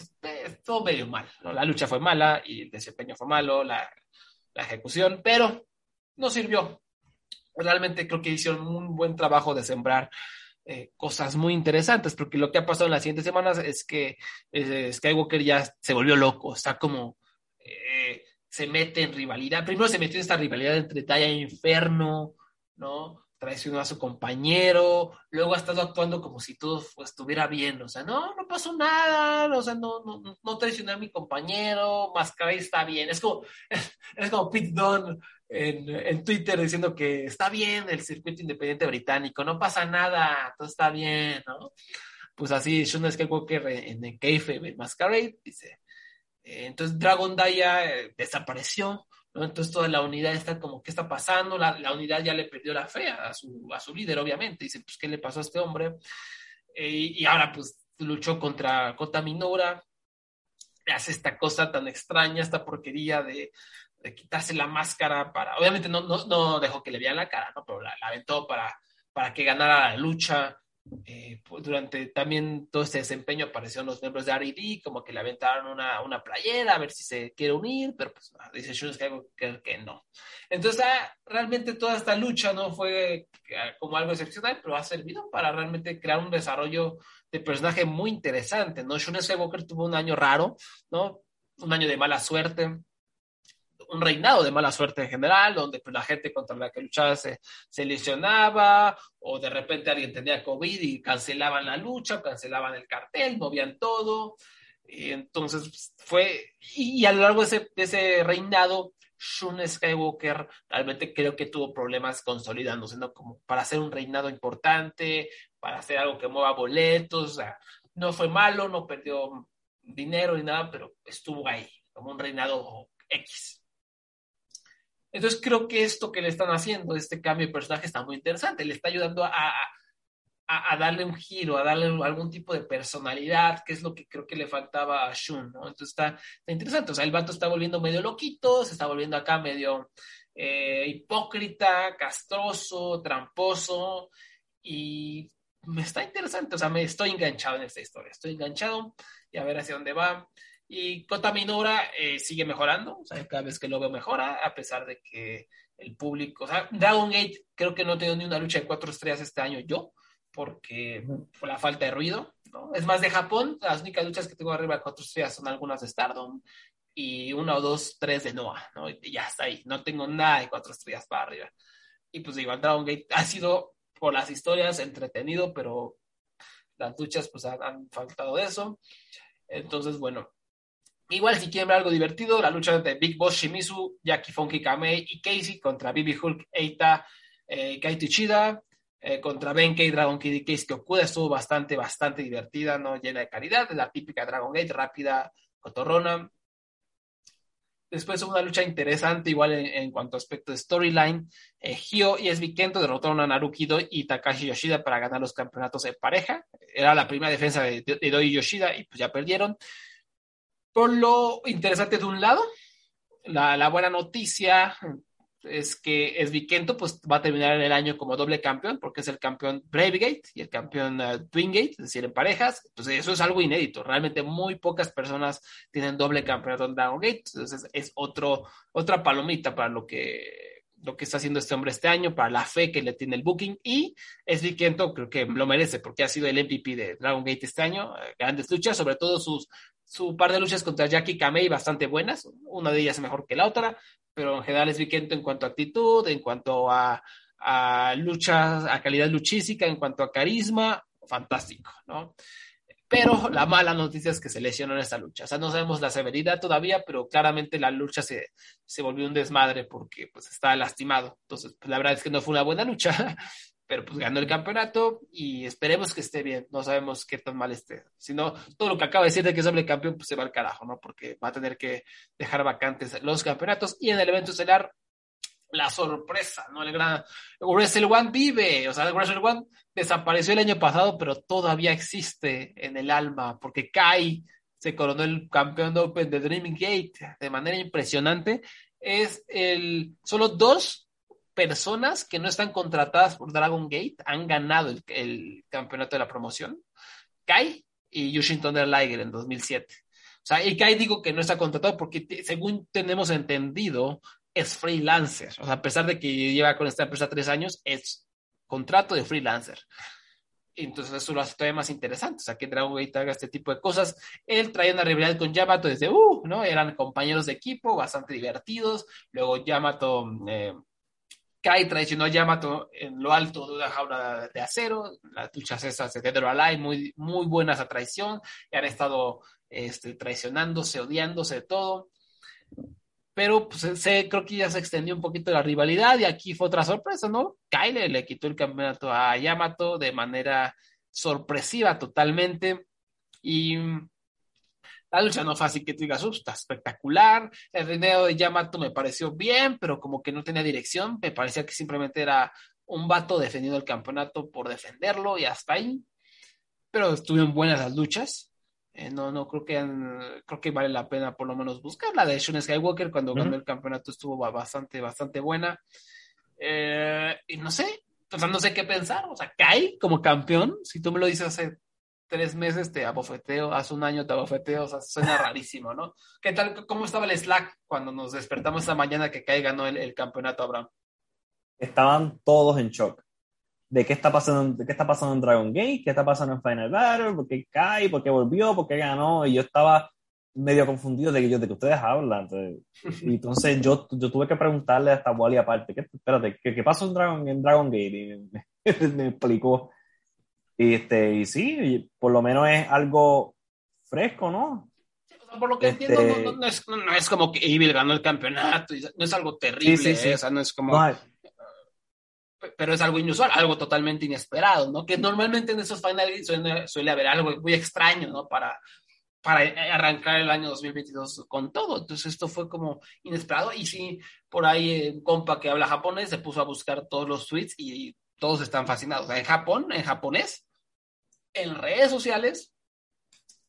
todo medio mal, ¿no? La lucha fue mala y el desempeño fue malo, la, la ejecución, pero no sirvió. Realmente creo que hicieron un buen trabajo de sembrar eh, cosas muy interesantes, porque lo que ha pasado en las siguientes semanas es que eh, Skywalker ya se volvió loco, está como eh, se mete en rivalidad. Primero se metió en esta rivalidad entre Taya e Inferno, ¿no? traicionó a su compañero, luego ha estado actuando como si todo estuviera bien, o sea, no, no pasó nada, o sea, no, no, no traicioné a mi compañero, Mascaray está bien, es como, es como Pete Dunne en, en, Twitter diciendo que está bien el circuito independiente británico, no pasa nada, todo está bien, ¿no? Pues así, Sean Skywalker en, en en Masquerade, dice, eh, entonces Dragon Daya eh, desapareció, entonces toda la unidad está como, ¿qué está pasando? La, la, unidad ya le perdió la fe a su, a su líder, obviamente. Dice, pues, ¿qué le pasó a este hombre? Eh, y ahora, pues, luchó contra Kota Minora, hace esta cosa tan extraña, esta porquería de, de quitarse la máscara para, obviamente no, no, no, dejó que le vieran la cara, ¿no? Pero la, la aventó para, para que ganara la lucha. Eh, durante también todo este desempeño aparecieron los miembros de R&D, como que le aventaron una, una, playera a ver si se quiere unir, pero pues ah, dice Shun que, que no. Entonces, ah, realmente toda esta lucha no fue ah, como algo excepcional, pero ha servido para realmente crear un desarrollo de personaje muy interesante, ¿no? Skywalker tuvo un año raro, ¿no? Un año de mala suerte, un reinado de mala suerte en general, donde pues, la gente contra la que luchaba se, lesionaba, o de repente alguien tenía COVID y cancelaban la lucha, cancelaban el cartel, movían todo. Y entonces pues, fue, y, a lo largo de ese, de ese reinado, Shun Skywalker realmente creo que tuvo problemas consolidándose, ¿no? Como para hacer un reinado importante, para hacer algo que mueva boletos, o sea, no fue malo, no perdió dinero ni nada, pero estuvo ahí, como un reinado X. Entonces creo que esto que le están haciendo, este cambio de personaje, está muy interesante. Le está ayudando a, a, a, darle un giro, a darle algún tipo de personalidad, que es lo que creo que le faltaba a Shun, ¿no? Entonces está, está interesante. O sea, el vato está volviendo medio loquito, se está volviendo acá medio eh, hipócrita, castroso, tramposo, y me está interesante. O sea, me estoy enganchado en esta historia. Estoy enganchado y a ver hacia dónde va. Y Kota Minora eh, sigue mejorando, o sea, cada vez que lo veo mejora, a pesar de que el público, o sea, Dragon Gate creo que no he tenido ni una lucha de cuatro estrellas este año yo, porque por la falta de ruido, ¿no? Es más, de Japón, las únicas luchas que tengo arriba de cuatro estrellas son algunas de Stardom y una o dos, tres de Noah, ¿no? Y ya está ahí, no tengo nada de cuatro estrellas para arriba. Y pues igual Dragon Gate ha sido por las historias entretenido, pero las luchas pues han, han faltado de eso. Entonces, bueno, Igual si quieren ver algo divertido, la lucha de Big Boss Shimizu, Jackie Funky Kamei y Casey contra Bibi Hulk, Eita, eh, Kaito Ichida, eh, contra Benkei, Dragon Kid y Casey Okuda estuvo bastante, bastante divertida, ¿no? Llena de calidad, la típica Dragon Gate, rápida, cotorrona. Después una lucha interesante, igual en, cuanto a aspecto de storyline. Eh, Hyo y SB Kento derrotaron a Narukido y Takashi Yoshida para ganar los campeonatos de pareja. Era la primera defensa de, de, de Doi Yoshida y pues ya perdieron. Por lo interesante de un lado, la, buena noticia es que Esvikento pues va a terminar el año como doble campeón porque es el campeón Bravegate y el campeón uh, Twingate, es decir, en parejas. Entonces eso es algo inédito. Realmente muy pocas personas tienen doble campeonato en Dragon Gate. Entonces es otro, otra palomita para lo que lo que está haciendo este hombre este año, para la fe que le tiene el booking y Esvikento creo que lo merece porque ha sido el MVP de Dragon Gate este año. Eh, grandes luchas, sobre todo sus su par de luchas contra Jackie Kamei bastante buenas, una de ellas mejor que la otra, pero en general es Vikento en cuanto a actitud, en cuanto a, a luchas, a calidad luchística, en cuanto a carisma, fantástico, ¿no? Pero la mala noticia es que se lesionó en esta lucha. O sea, no sabemos la severidad todavía, pero claramente la lucha se, se volvió un desmadre porque pues estaba lastimado. Entonces, pues, la verdad es que no fue una buena lucha. pero pues ganó el campeonato y esperemos que esté bien. No sabemos qué tan mal esté. Si no, todo lo que acaba de decir de que es doble campeón, pues se va al carajo, ¿no? Porque va a tener que dejar vacantes los campeonatos. Y en el evento estelar, la sorpresa, ¿no? El gran Wrestle One vive. O sea, el One desapareció el año pasado, pero todavía existe en el alma, porque Kai se coronó el campeón de Open de Dreaming Gate de manera impresionante. Es el, solo dos personas que no están contratadas por Dragon Gate han ganado el, campeonato de la promoción. Kai y Yushin Thunder Liger en 2007. O sea, y Kai digo que no está contratado porque según tenemos entendido es freelancer. O sea, a pesar de que lleva con esta empresa tres años, es contrato de freelancer. entonces eso lo hace todavía más interesante, o sea, que Dragon Gate haga este tipo de cosas. Él traía una rivalidad con Yamato desde, uh, ¿no? Eran compañeros de equipo, bastante divertidos. Luego Yamato, eh, Kai traicionó a Yamato en lo alto de una jaula de acero. Las luchas esas de Dead or muy, muy buenas a traición. Y han estado este, traicionándose, odiándose de todo pero pues, se, creo que ya se extendió un poquito la rivalidad y aquí fue otra sorpresa, ¿no? Kyle le quitó el campeonato a Yamato de manera sorpresiva totalmente y la lucha no fue así que tú digas, está espectacular, el reinado de Yamato me pareció bien, pero como que no tenía dirección, me parecía que simplemente era un vato defendiendo el campeonato por defenderlo y hasta ahí, pero estuvieron buenas las luchas, eh, no, no creo que creo que vale la pena por lo menos buscar la de Sean Skywalker cuando ganó el campeonato estuvo bastante, bastante buena. Eh, y no sé, o sea, no sé qué pensar. O sea, Kai como campeón, si tú me lo dices hace tres meses te abofeteo, hace un año te abofeteo, o sea, suena rarísimo, ¿no? ¿Qué tal, cómo estaba el Slack cuando nos despertamos esta mañana que Kai ganó el, el campeonato, Abraham? Estaban todos en shock de qué está pasando, de qué está pasando en Dragon Gate, qué está pasando en Final Battle, por qué cae, por qué volvió, por qué ganó, y yo estaba medio confundido de que, yo, de que ustedes hablan. y entonces yo, yo tuve que preguntarle hasta Wally aparte, ¿qué, espérate, ¿qué, qué pasó en Dragon, en Dragon Gate? Y me, explicó. Y, este, y sí, por lo menos es algo fresco, ¿no? por lo que entiendo, no, no, es, no, es, como que Evil ganó el campeonato, no es algo terrible, sí, sí, ¿eh? o sea, no es como pero es algo inusual, algo totalmente inesperado, ¿no? Que normalmente en esos finales suele, haber algo muy extraño, ¿no? Para, para arrancar el año 2022 con todo. Entonces esto fue como inesperado y sí, por ahí un compa que habla japonés se puso a buscar todos los tweets y todos están fascinados. en Japón, en japonés, en redes sociales,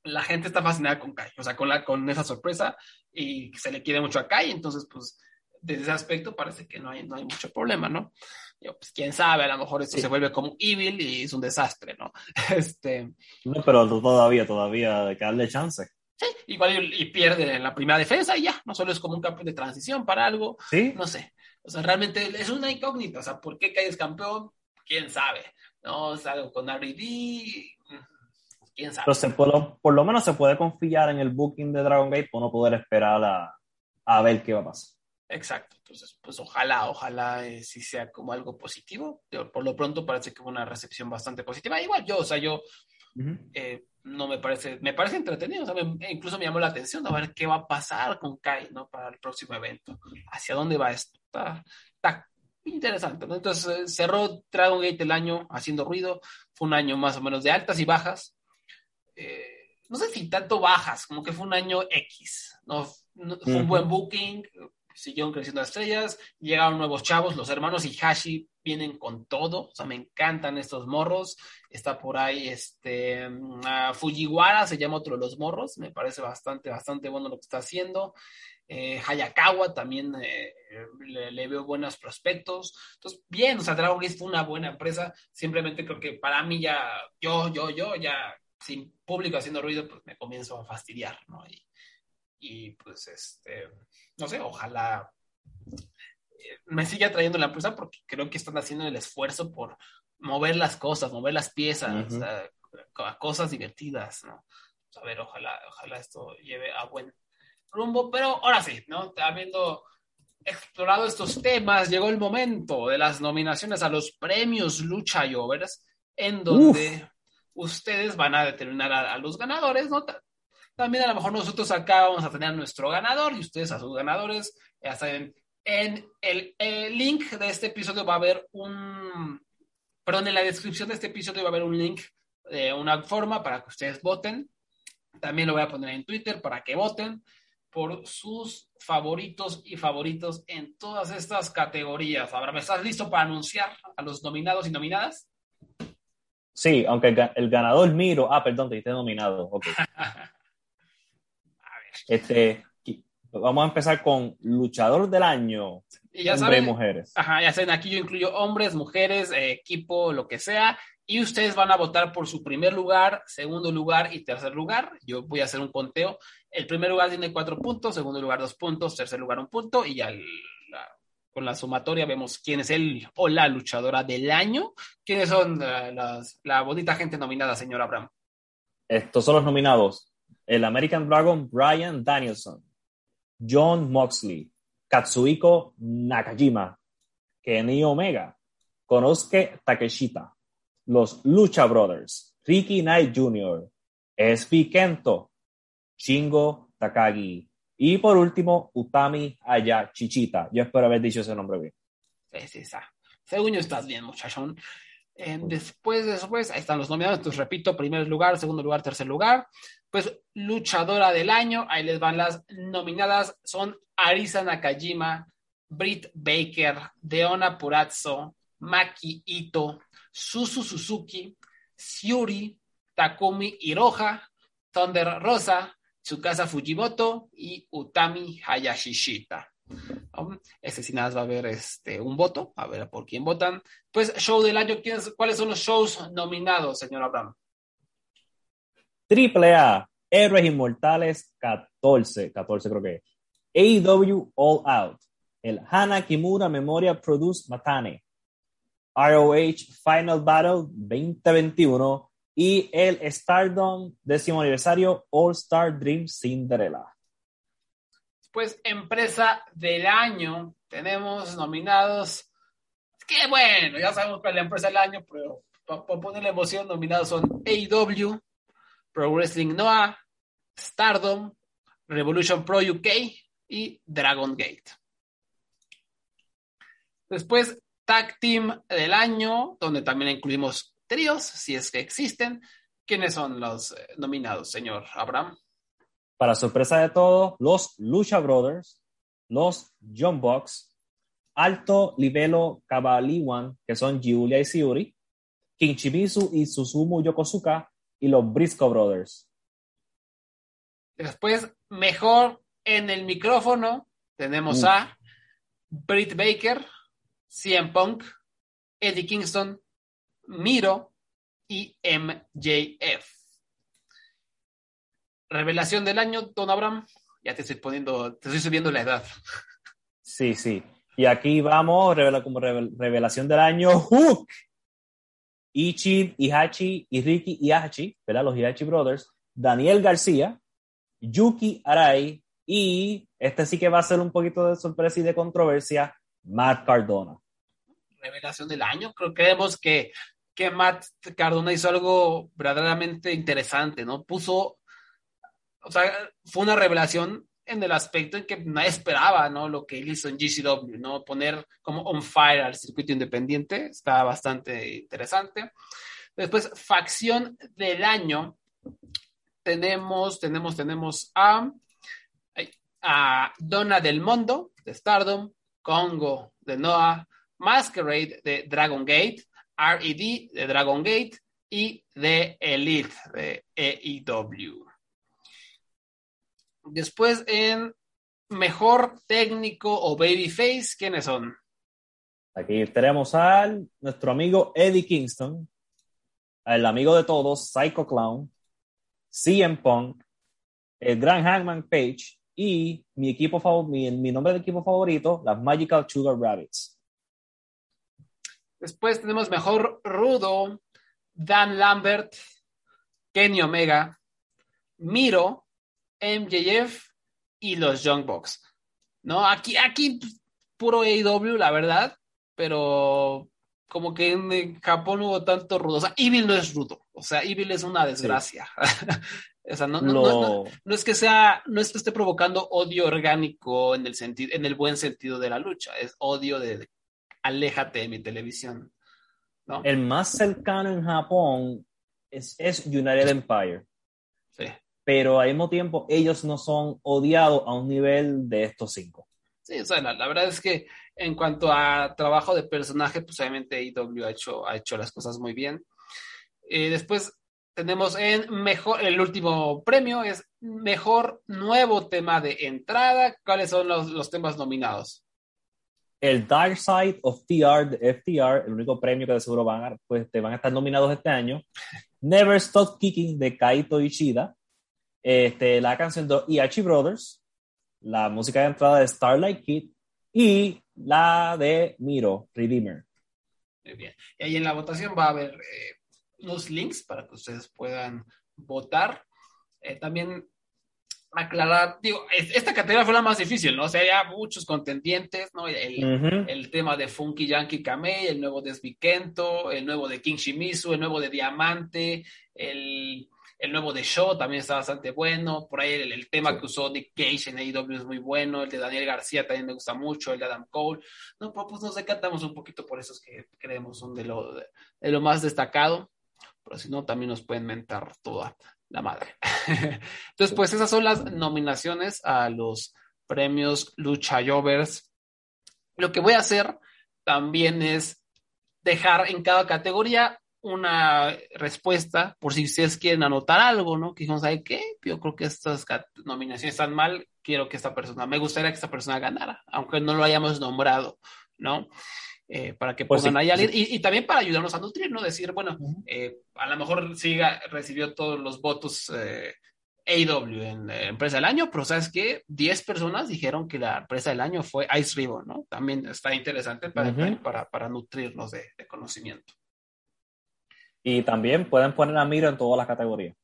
la gente está fascinada con Kai, o sea, con, la, con esa sorpresa y se le quiere mucho a Kai, entonces pues desde ese aspecto parece que no hay, no hay mucho problema, ¿no? pues quién sabe, a lo mejor esto se vuelve como evil y es un desastre, ¿no? Este... No, pero todavía, todavía hay que darle chance. Sí, igual y, pierde en la primera defensa y ya, no solo es como un campeón de transición para algo, ¿Sí? no sé. O sea, realmente es una incógnita, o sea, ¿por qué caes campeón? ¿Quién sabe? No, o sea, con R&D, quién sabe. Pero por, lo, por, lo, menos se puede confiar en el booking de Dragon Gate por no poder esperar a, a ver qué va a pasar. Exacto. Entonces, pues ojalá, ojalá eh, sí sea como algo positivo. Por lo pronto parece que hubo una recepción bastante positiva. Igual yo, o sea, yo eh, no me parece, me parece entretenido. O sea, incluso me llamó la atención a ver qué va a pasar con Kai, ¿no? Para el próximo evento. ¿Hacia dónde va esto? Está, está interesante, ¿no? Entonces eh, cerró Dragon Gate el año haciendo ruido. Fue un año más o menos de altas y bajas. no sé si tanto bajas, como que fue un año X, ¿no? fue un buen booking, siguieron creciendo estrellas, llegaron nuevos chavos, los hermanos Hashi vienen con todo, o sea, me encantan estos morros, está por ahí este Fujiwara, se llama otro de los morros, me parece bastante, bastante bueno lo que está haciendo, eh, Hayakawa también eh, le, veo buenos prospectos, entonces, bien, o sea, Dragon Gate fue una buena empresa, simplemente creo que para mí ya, yo, yo, yo, ya sin público haciendo ruido, pues me comienzo a fastidiar, ¿no? Y, y pues este, no sé, ojalá eh, me siga trayendo la empresa porque creo que están haciendo el esfuerzo por mover las cosas, mover las piezas, cosas divertidas, ¿no? A ver, ojalá, ojalá esto lleve a buen rumbo, pero ahora sí, ¿no? Habiendo explorado estos temas, llegó el momento de las nominaciones a los premios Lucha Jovers, en donde ustedes van a determinar a, los ganadores, ¿no? También a lo mejor nosotros acá vamos a tener a nuestro ganador y ustedes a sus ganadores. Ya saben, en el, link de este episodio va a haber un, perdón, en la descripción de este episodio va a haber un link de una forma para que ustedes voten. También lo voy a poner en Twitter para que voten por sus favoritos y favoritos en todas estas categorías. ¿me estás listo para anunciar a los nominados y nominadas? Sí, aunque el, ganador Miro, ah, perdón, te diste nominado. Okay. Este, vamos a empezar con luchador del año. Y ya saben, mujeres. Ajá, ya saben, aquí yo incluyo hombres, mujeres, eh, equipo, lo que sea. Y ustedes van a votar por su primer lugar, segundo lugar y tercer lugar. Yo voy a hacer un conteo. El primer lugar tiene cuatro puntos, segundo lugar dos puntos, tercer lugar un punto y ya con la sumatoria vemos quién es el o la luchadora del año. ¿Quiénes son la bonita gente nominada, señor Abraham? Estos son los nominados. El American Dragon Brian Danielson, John Moxley, Katsuhiko Nakajima, Kenny Omega, Konosuke Takeshita, los Lucha Brothers, Ricky Knight Jr., SP Kento, Shingo Takagi, y por último, Utami Ayachichita. Yo espero haber dicho ese nombre bien. Sí, sí, Según yo estás bien, muchachón. Eh, después, después, ahí están los nominados. Entonces, repito, primer lugar, segundo lugar, tercer lugar. Pues, luchadora del año. Ahí les van las nominadas. Son Arisa Nakajima, Britt Baker, Deona Purazzo, Maki Ito, Susu Suzuki, Siuri, Takumi Hiroha, Thunder Rosa, Tsukasa Fujimoto y Utami Hayashishita. Ese sí nada va a haber este, un voto, a ver por quién votan. Pues, show del año, ¿cuáles son los shows nominados, señor Abraham? Triple A, Héroes Inmortales 14, 14 creo que AEW All Out, el Hana Kimura Memoria Produce Matane, ROH Final Battle 2021 y el Stardom décimo aniversario All Star Dream Cinderella. Pues empresa del año tenemos nominados. Que bueno, ya sabemos cuál es la empresa del año, pero para ponerle emoción, nominados son AEW, Pro Wrestling Noah, Stardom, Revolution Pro UK y Dragon Gate. Después, Tag Team del año, donde también incluimos tríos, si es que existen. ¿Quiénes son los eh, nominados, señor Abraham? Para sorpresa de todos, los Lucha Brothers, los John Box, Alto Livelo Kabaliwan, que son Giulia y Siuri, Kinchimizu y Susumu Yokosuka, y los Briscoe Brothers. Después, mejor en el micrófono, tenemos a Britt Baker, CM Punk, Eddie Kingston, Miro y MJF. Revelación del año, Don Abraham. Ya te estoy poniendo, te estoy subiendo la edad. Sí, sí. Y aquí vamos, revela, como revelación del año, Hook. Ichi, Ihachi y Ricky Ihachi, ¿verdad? Los Ihachi Brothers. Daniel García, Yuki Arai y este sí que va a ser un poquito de sorpresa y de controversia, Matt Cardona. Revelación del año. Creo que vemos que, que Matt Cardona hizo algo verdaderamente interesante, ¿no? Puso o sea, fue una revelación en el aspecto en que nadie esperaba, ¿no? Lo que él hizo en GCW, ¿no? Poner como on fire al circuito independiente, está bastante interesante. Después, facción del año, tenemos, tenemos, tenemos a, a Donna del Mundo, de Stardom, Congo, de Noah, Masquerade, de Dragon Gate, RED, de Dragon Gate, y de Elite, de EIW. Después en mejor técnico o babyface, ¿quiénes son? Aquí tenemos al nuestro amigo Eddie Kingston, el amigo de todos, Psycho Clown, CM Punk, el Gran Hangman Page y mi equipo mi nombre de equipo favorito, las Magical Sugar Rabbits. Después tenemos mejor rudo, Dan Lambert, Kenny Omega, Miro, MJF y los Young Bucks. ¿No? Aquí, aquí puro AEW, la verdad, pero como que en Japón hubo tanto rudo. O sea, Evil no es rudo. O sea, Evil es una desgracia. o sea, no, no, no, es que sea, no es que esté provocando odio orgánico en el sentido, en el buen sentido de la lucha. Es odio de aléjate de mi televisión. ¿no? El más cercano en Japón es, es United Empire. Sí pero al mismo tiempo ellos no son odiados a un nivel de estos cinco. Sí, o sea, la, verdad es que en cuanto a trabajo de personaje, pues obviamente IW ha hecho, ha hecho las cosas muy bien. Eh, después tenemos en mejor, el último premio es mejor nuevo tema de entrada. ¿Cuáles son los, los temas nominados? El Dark Side of TR de FTR, el único premio que de seguro van a, pues, van a estar nominados este año. Never Stop Kicking de Kaito Ishida este, la canción de Iachi Brothers, la música de entrada de Starlight Kid, y la de Miro, Redeemer. Muy bien. Y ahí en la votación va a haber eh, unos links para que ustedes puedan votar. Eh, también aclarar, digo, esta categoría fue la más difícil, ¿no? O sea, había muchos contendientes, ¿no? El, tema de Funky Yankee Kamei, el nuevo de Svikento, el nuevo de King Shimizu, el nuevo de Diamante, el, nuevo de Show también está bastante bueno, por ahí el, tema que usó Nick Cage en AEW es muy bueno, el de Daniel García también me gusta mucho, el de Adam Cole, no, pues, pues nos decantamos un poquito por esos que creemos son de lo, de, lo más destacado, pero si no, también nos pueden mentar toda la madre. Entonces, pues esas son las nominaciones a los premios Lucha Jovers. Lo que voy a hacer también es dejar en cada categoría una respuesta por si ustedes quieren anotar algo, ¿no? Que dijeron, ¿sabe qué? Yo creo que estas nominaciones están mal, quiero que esta persona, me gustaría que esta persona ganara, aunque no lo hayamos nombrado, ¿no? Eh, para que pues pongan ahí y, y, también para ayudarnos a nutrir, ¿no? Decir, bueno, eh, a lo mejor Siga recibió todos los votos eh, AW en Empresa del Año, pero ¿sabes qué? 10 personas dijeron que la Empresa del Año fue Ice Ribbon, ¿no? También está interesante para, para, para, nutrirnos de, conocimiento. Y también pueden poner a Miro en todas las categorías.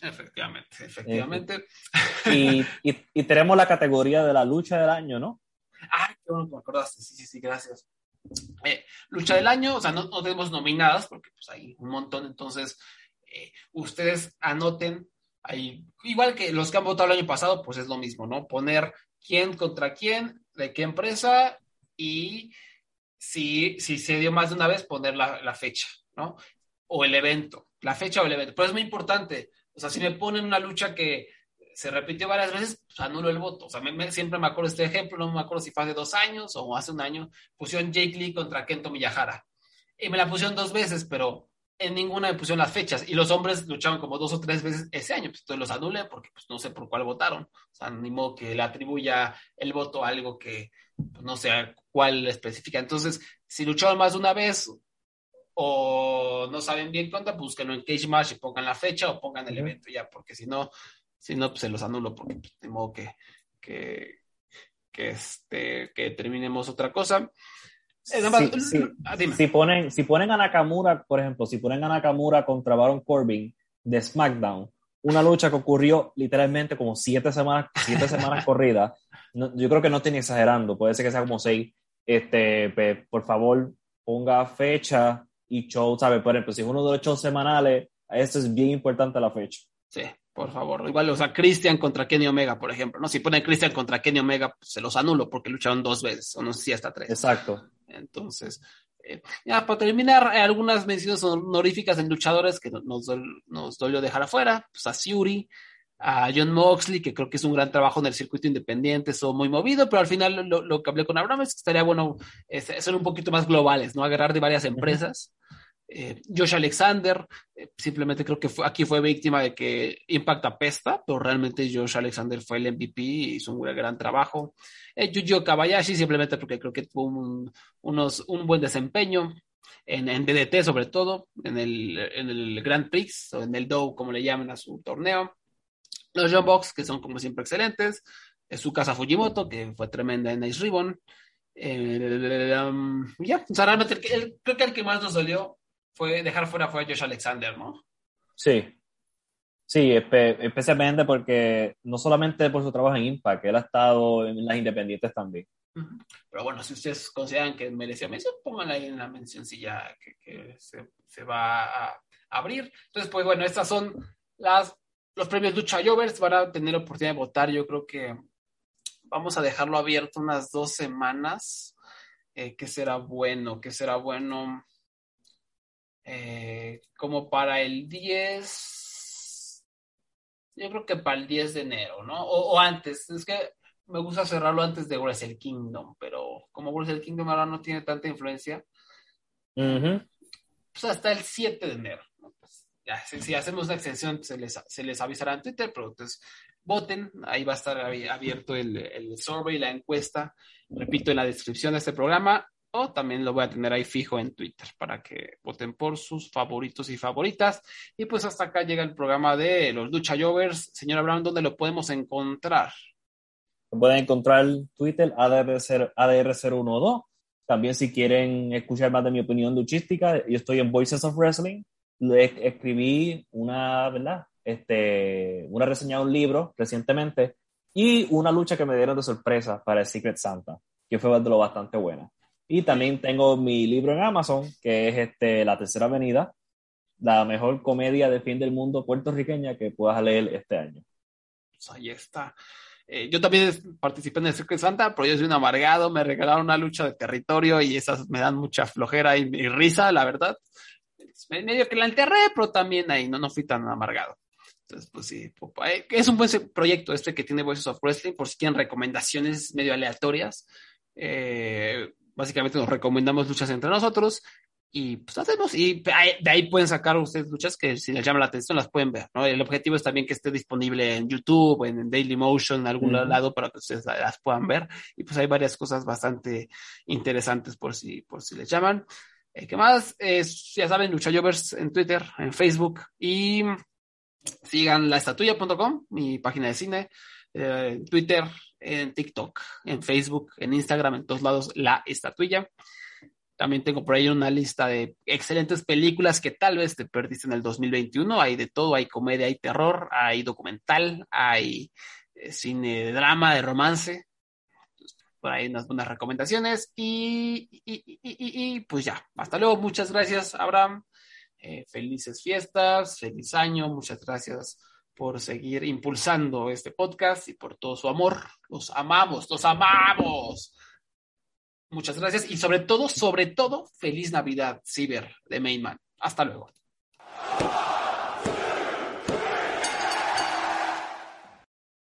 Efectivamente, efectivamente. Y, y, tenemos la categoría de la lucha del año, ¿no? Ah, qué bueno que me acordaste. Sí, sí, sí, gracias. Eh, lucha del año, o sea, no, tenemos nominadas porque pues hay un montón, entonces eh, ustedes anoten ahí, igual que los que han votado el año pasado, pues es lo mismo, ¿no? Poner quién contra quién, de qué empresa y si, si se dio más de una vez, poner la, la fecha, ¿no? O el evento, la fecha o el evento. Pero es muy importante, o sea, si me ponen una lucha que se repitió varias veces, pues anulo el voto. O sea, siempre me acuerdo este ejemplo, no me acuerdo si fue hace dos años o hace un año, pusieron Jake Lee contra Kento Miyahara. Y me la pusieron dos veces, pero en ninguna me pusieron las fechas. Y los hombres lucharon como dos o tres veces ese año. Pues entonces los anulé porque pues, no sé por cuál votaron. O sea, ni modo que le atribuya el voto a algo que pues, no sé cuál especifica. Entonces, si lucharon más de una vez o no saben bien cuánto, búsquenlo en Cage Match y pongan la fecha o pongan el evento ya, porque si no, si no, pues se los anulo porque pues, de modo que, que, que, este, que terminemos otra cosa. Ah, si ponen, si ponen a Nakamura, por ejemplo, si ponen a Nakamura contra Baron Corbin de SmackDown, una lucha que ocurrió literalmente como siete semanas, siete semanas corridas, yo creo que no estoy exagerando, puede ser que sea como seis. Este, por favor, ponga fecha y show, ¿sabes? Por ejemplo, si es uno de los shows semanales, eso es bien importante la fecha. Sí, por favor. Igual, o sea, Christian contra Kenny Omega, por ejemplo, ¿no? Si ponen Christian contra Kenny Omega, pues, se los anulo porque lucharon dos veces, o no sé si hasta tres. Exacto. Entonces, eh, ya para terminar, algunas menciones honoríficas en luchadores que nos, nos dolió dejar afuera, pues a Siuri, a John Moxley, que creo que es un gran trabajo en el circuito independiente, son muy movido, pero al final lo, que hablé con Abraham es que estaría bueno ser un poquito más globales, ¿no? Agarrar de varias empresas. Eh, Josh Alexander, eh, simplemente creo que aquí fue víctima de que Impact apesta, pero realmente Josh Alexander fue el MVP y hizo un gran trabajo. Eh, Yuji Kabayashi, simplemente porque creo que tuvo un, unos, un buen desempeño en, en, DDT, sobre todo, en el, en el Grand Prix o en el Dow, como le llaman a su torneo. Los John Box, que son como siempre excelentes. Su casa Fujimoto, que fue tremenda en Ice Ribbon. Um, ya, o sea, realmente creo que el que más nos dolió fue dejar fuera fue Josh Alexander, ¿no? Sí. Sí, especialmente porque no solamente por su trabajo en Impact, él ha estado en las independientes también. Pero bueno, si ustedes consideran que merecía mención, pónganla ahí en la mencioncilla que, que se, se, va a abrir. Entonces, pues bueno, estas son las, los premios Lucha Jovers. Van a tener oportunidad de votar. Yo creo que vamos a dejarlo abierto unas dos semanas. Eh, ¿Qué será bueno? ¿Qué será bueno? Eh, como para el 10, yo creo que para el 10 de enero, ¿no? O, antes, es que me gusta cerrarlo antes de Wrestle Kingdom, pero como Wrestle Kingdom ahora no tiene tanta influencia, pues hasta el 7 de enero. Pues ya, si, hacemos una extensión, se les, se les avisará en Twitter, pero entonces voten, ahí va a estar abierto el, el survey, la encuesta, repito, en la descripción de este programa, o también lo voy a tener ahí fijo en Twitter para que voten por sus favoritos y favoritas. Y pues hasta acá llega el programa de los Lucha Jovers. Señora Brown, ¿dónde lo podemos encontrar? Pueden encontrar Twitter ADR012. También si quieren escuchar más de mi opinión luchística, yo estoy en Voices of Wrestling. Le escribí una, ¿verdad? Este, una reseña de un libro recientemente y una lucha que me dieron de sorpresa para el Secret Santa, que fue lo bastante buena. Y también tengo mi libro en Amazon, que es este, La Tercera Avenida, la mejor comedia de fin del mundo puertorriqueña que puedas leer este año. Pues ahí está. Eh, yo también participé en el Secret Santa, pero yo soy un amargado, me regalaron una lucha de territorio y esas me dan mucha flojera y, risa, la verdad. Medio que la enterré, pero también ahí no, no fui tan amargado. Entonces, pues sí, eh, es un buen proyecto este que tiene Voices of Wrestling, por si quieren recomendaciones medio aleatorias. Eh, básicamente nos recomendamos luchas entre nosotros y pues hacemos, y de ahí pueden sacar ustedes luchas que si les llama la atención las pueden ver, ¿no? El objetivo es también que esté disponible en YouTube, en Daily Motion, en algún lado para que ustedes las puedan ver y pues hay varias cosas bastante interesantes por si, por si les llaman. Eh, ¿Qué más? ya saben, LuchaJovers en Twitter, en Facebook y sigan laestatuya.com, mi página de cine, eh, Twitter, en TikTok, en Facebook, en Instagram, en todos lados, La Estatuilla. También tengo por ahí una lista de excelentes películas que tal vez te perdiste en el 2021. Hay de todo, hay comedia, hay terror, hay documental, hay eh, cine de drama, de romance. por ahí unas buenas recomendaciones. Y, pues ya, hasta luego. Muchas gracias, Abraham. Eh, felices fiestas, feliz año. Muchas gracias por seguir impulsando este podcast y por todo su amor. Los amamos, los amamos. Muchas gracias y sobre todo, sobre todo, feliz Navidad, Ciber de Mainman. Hasta luego.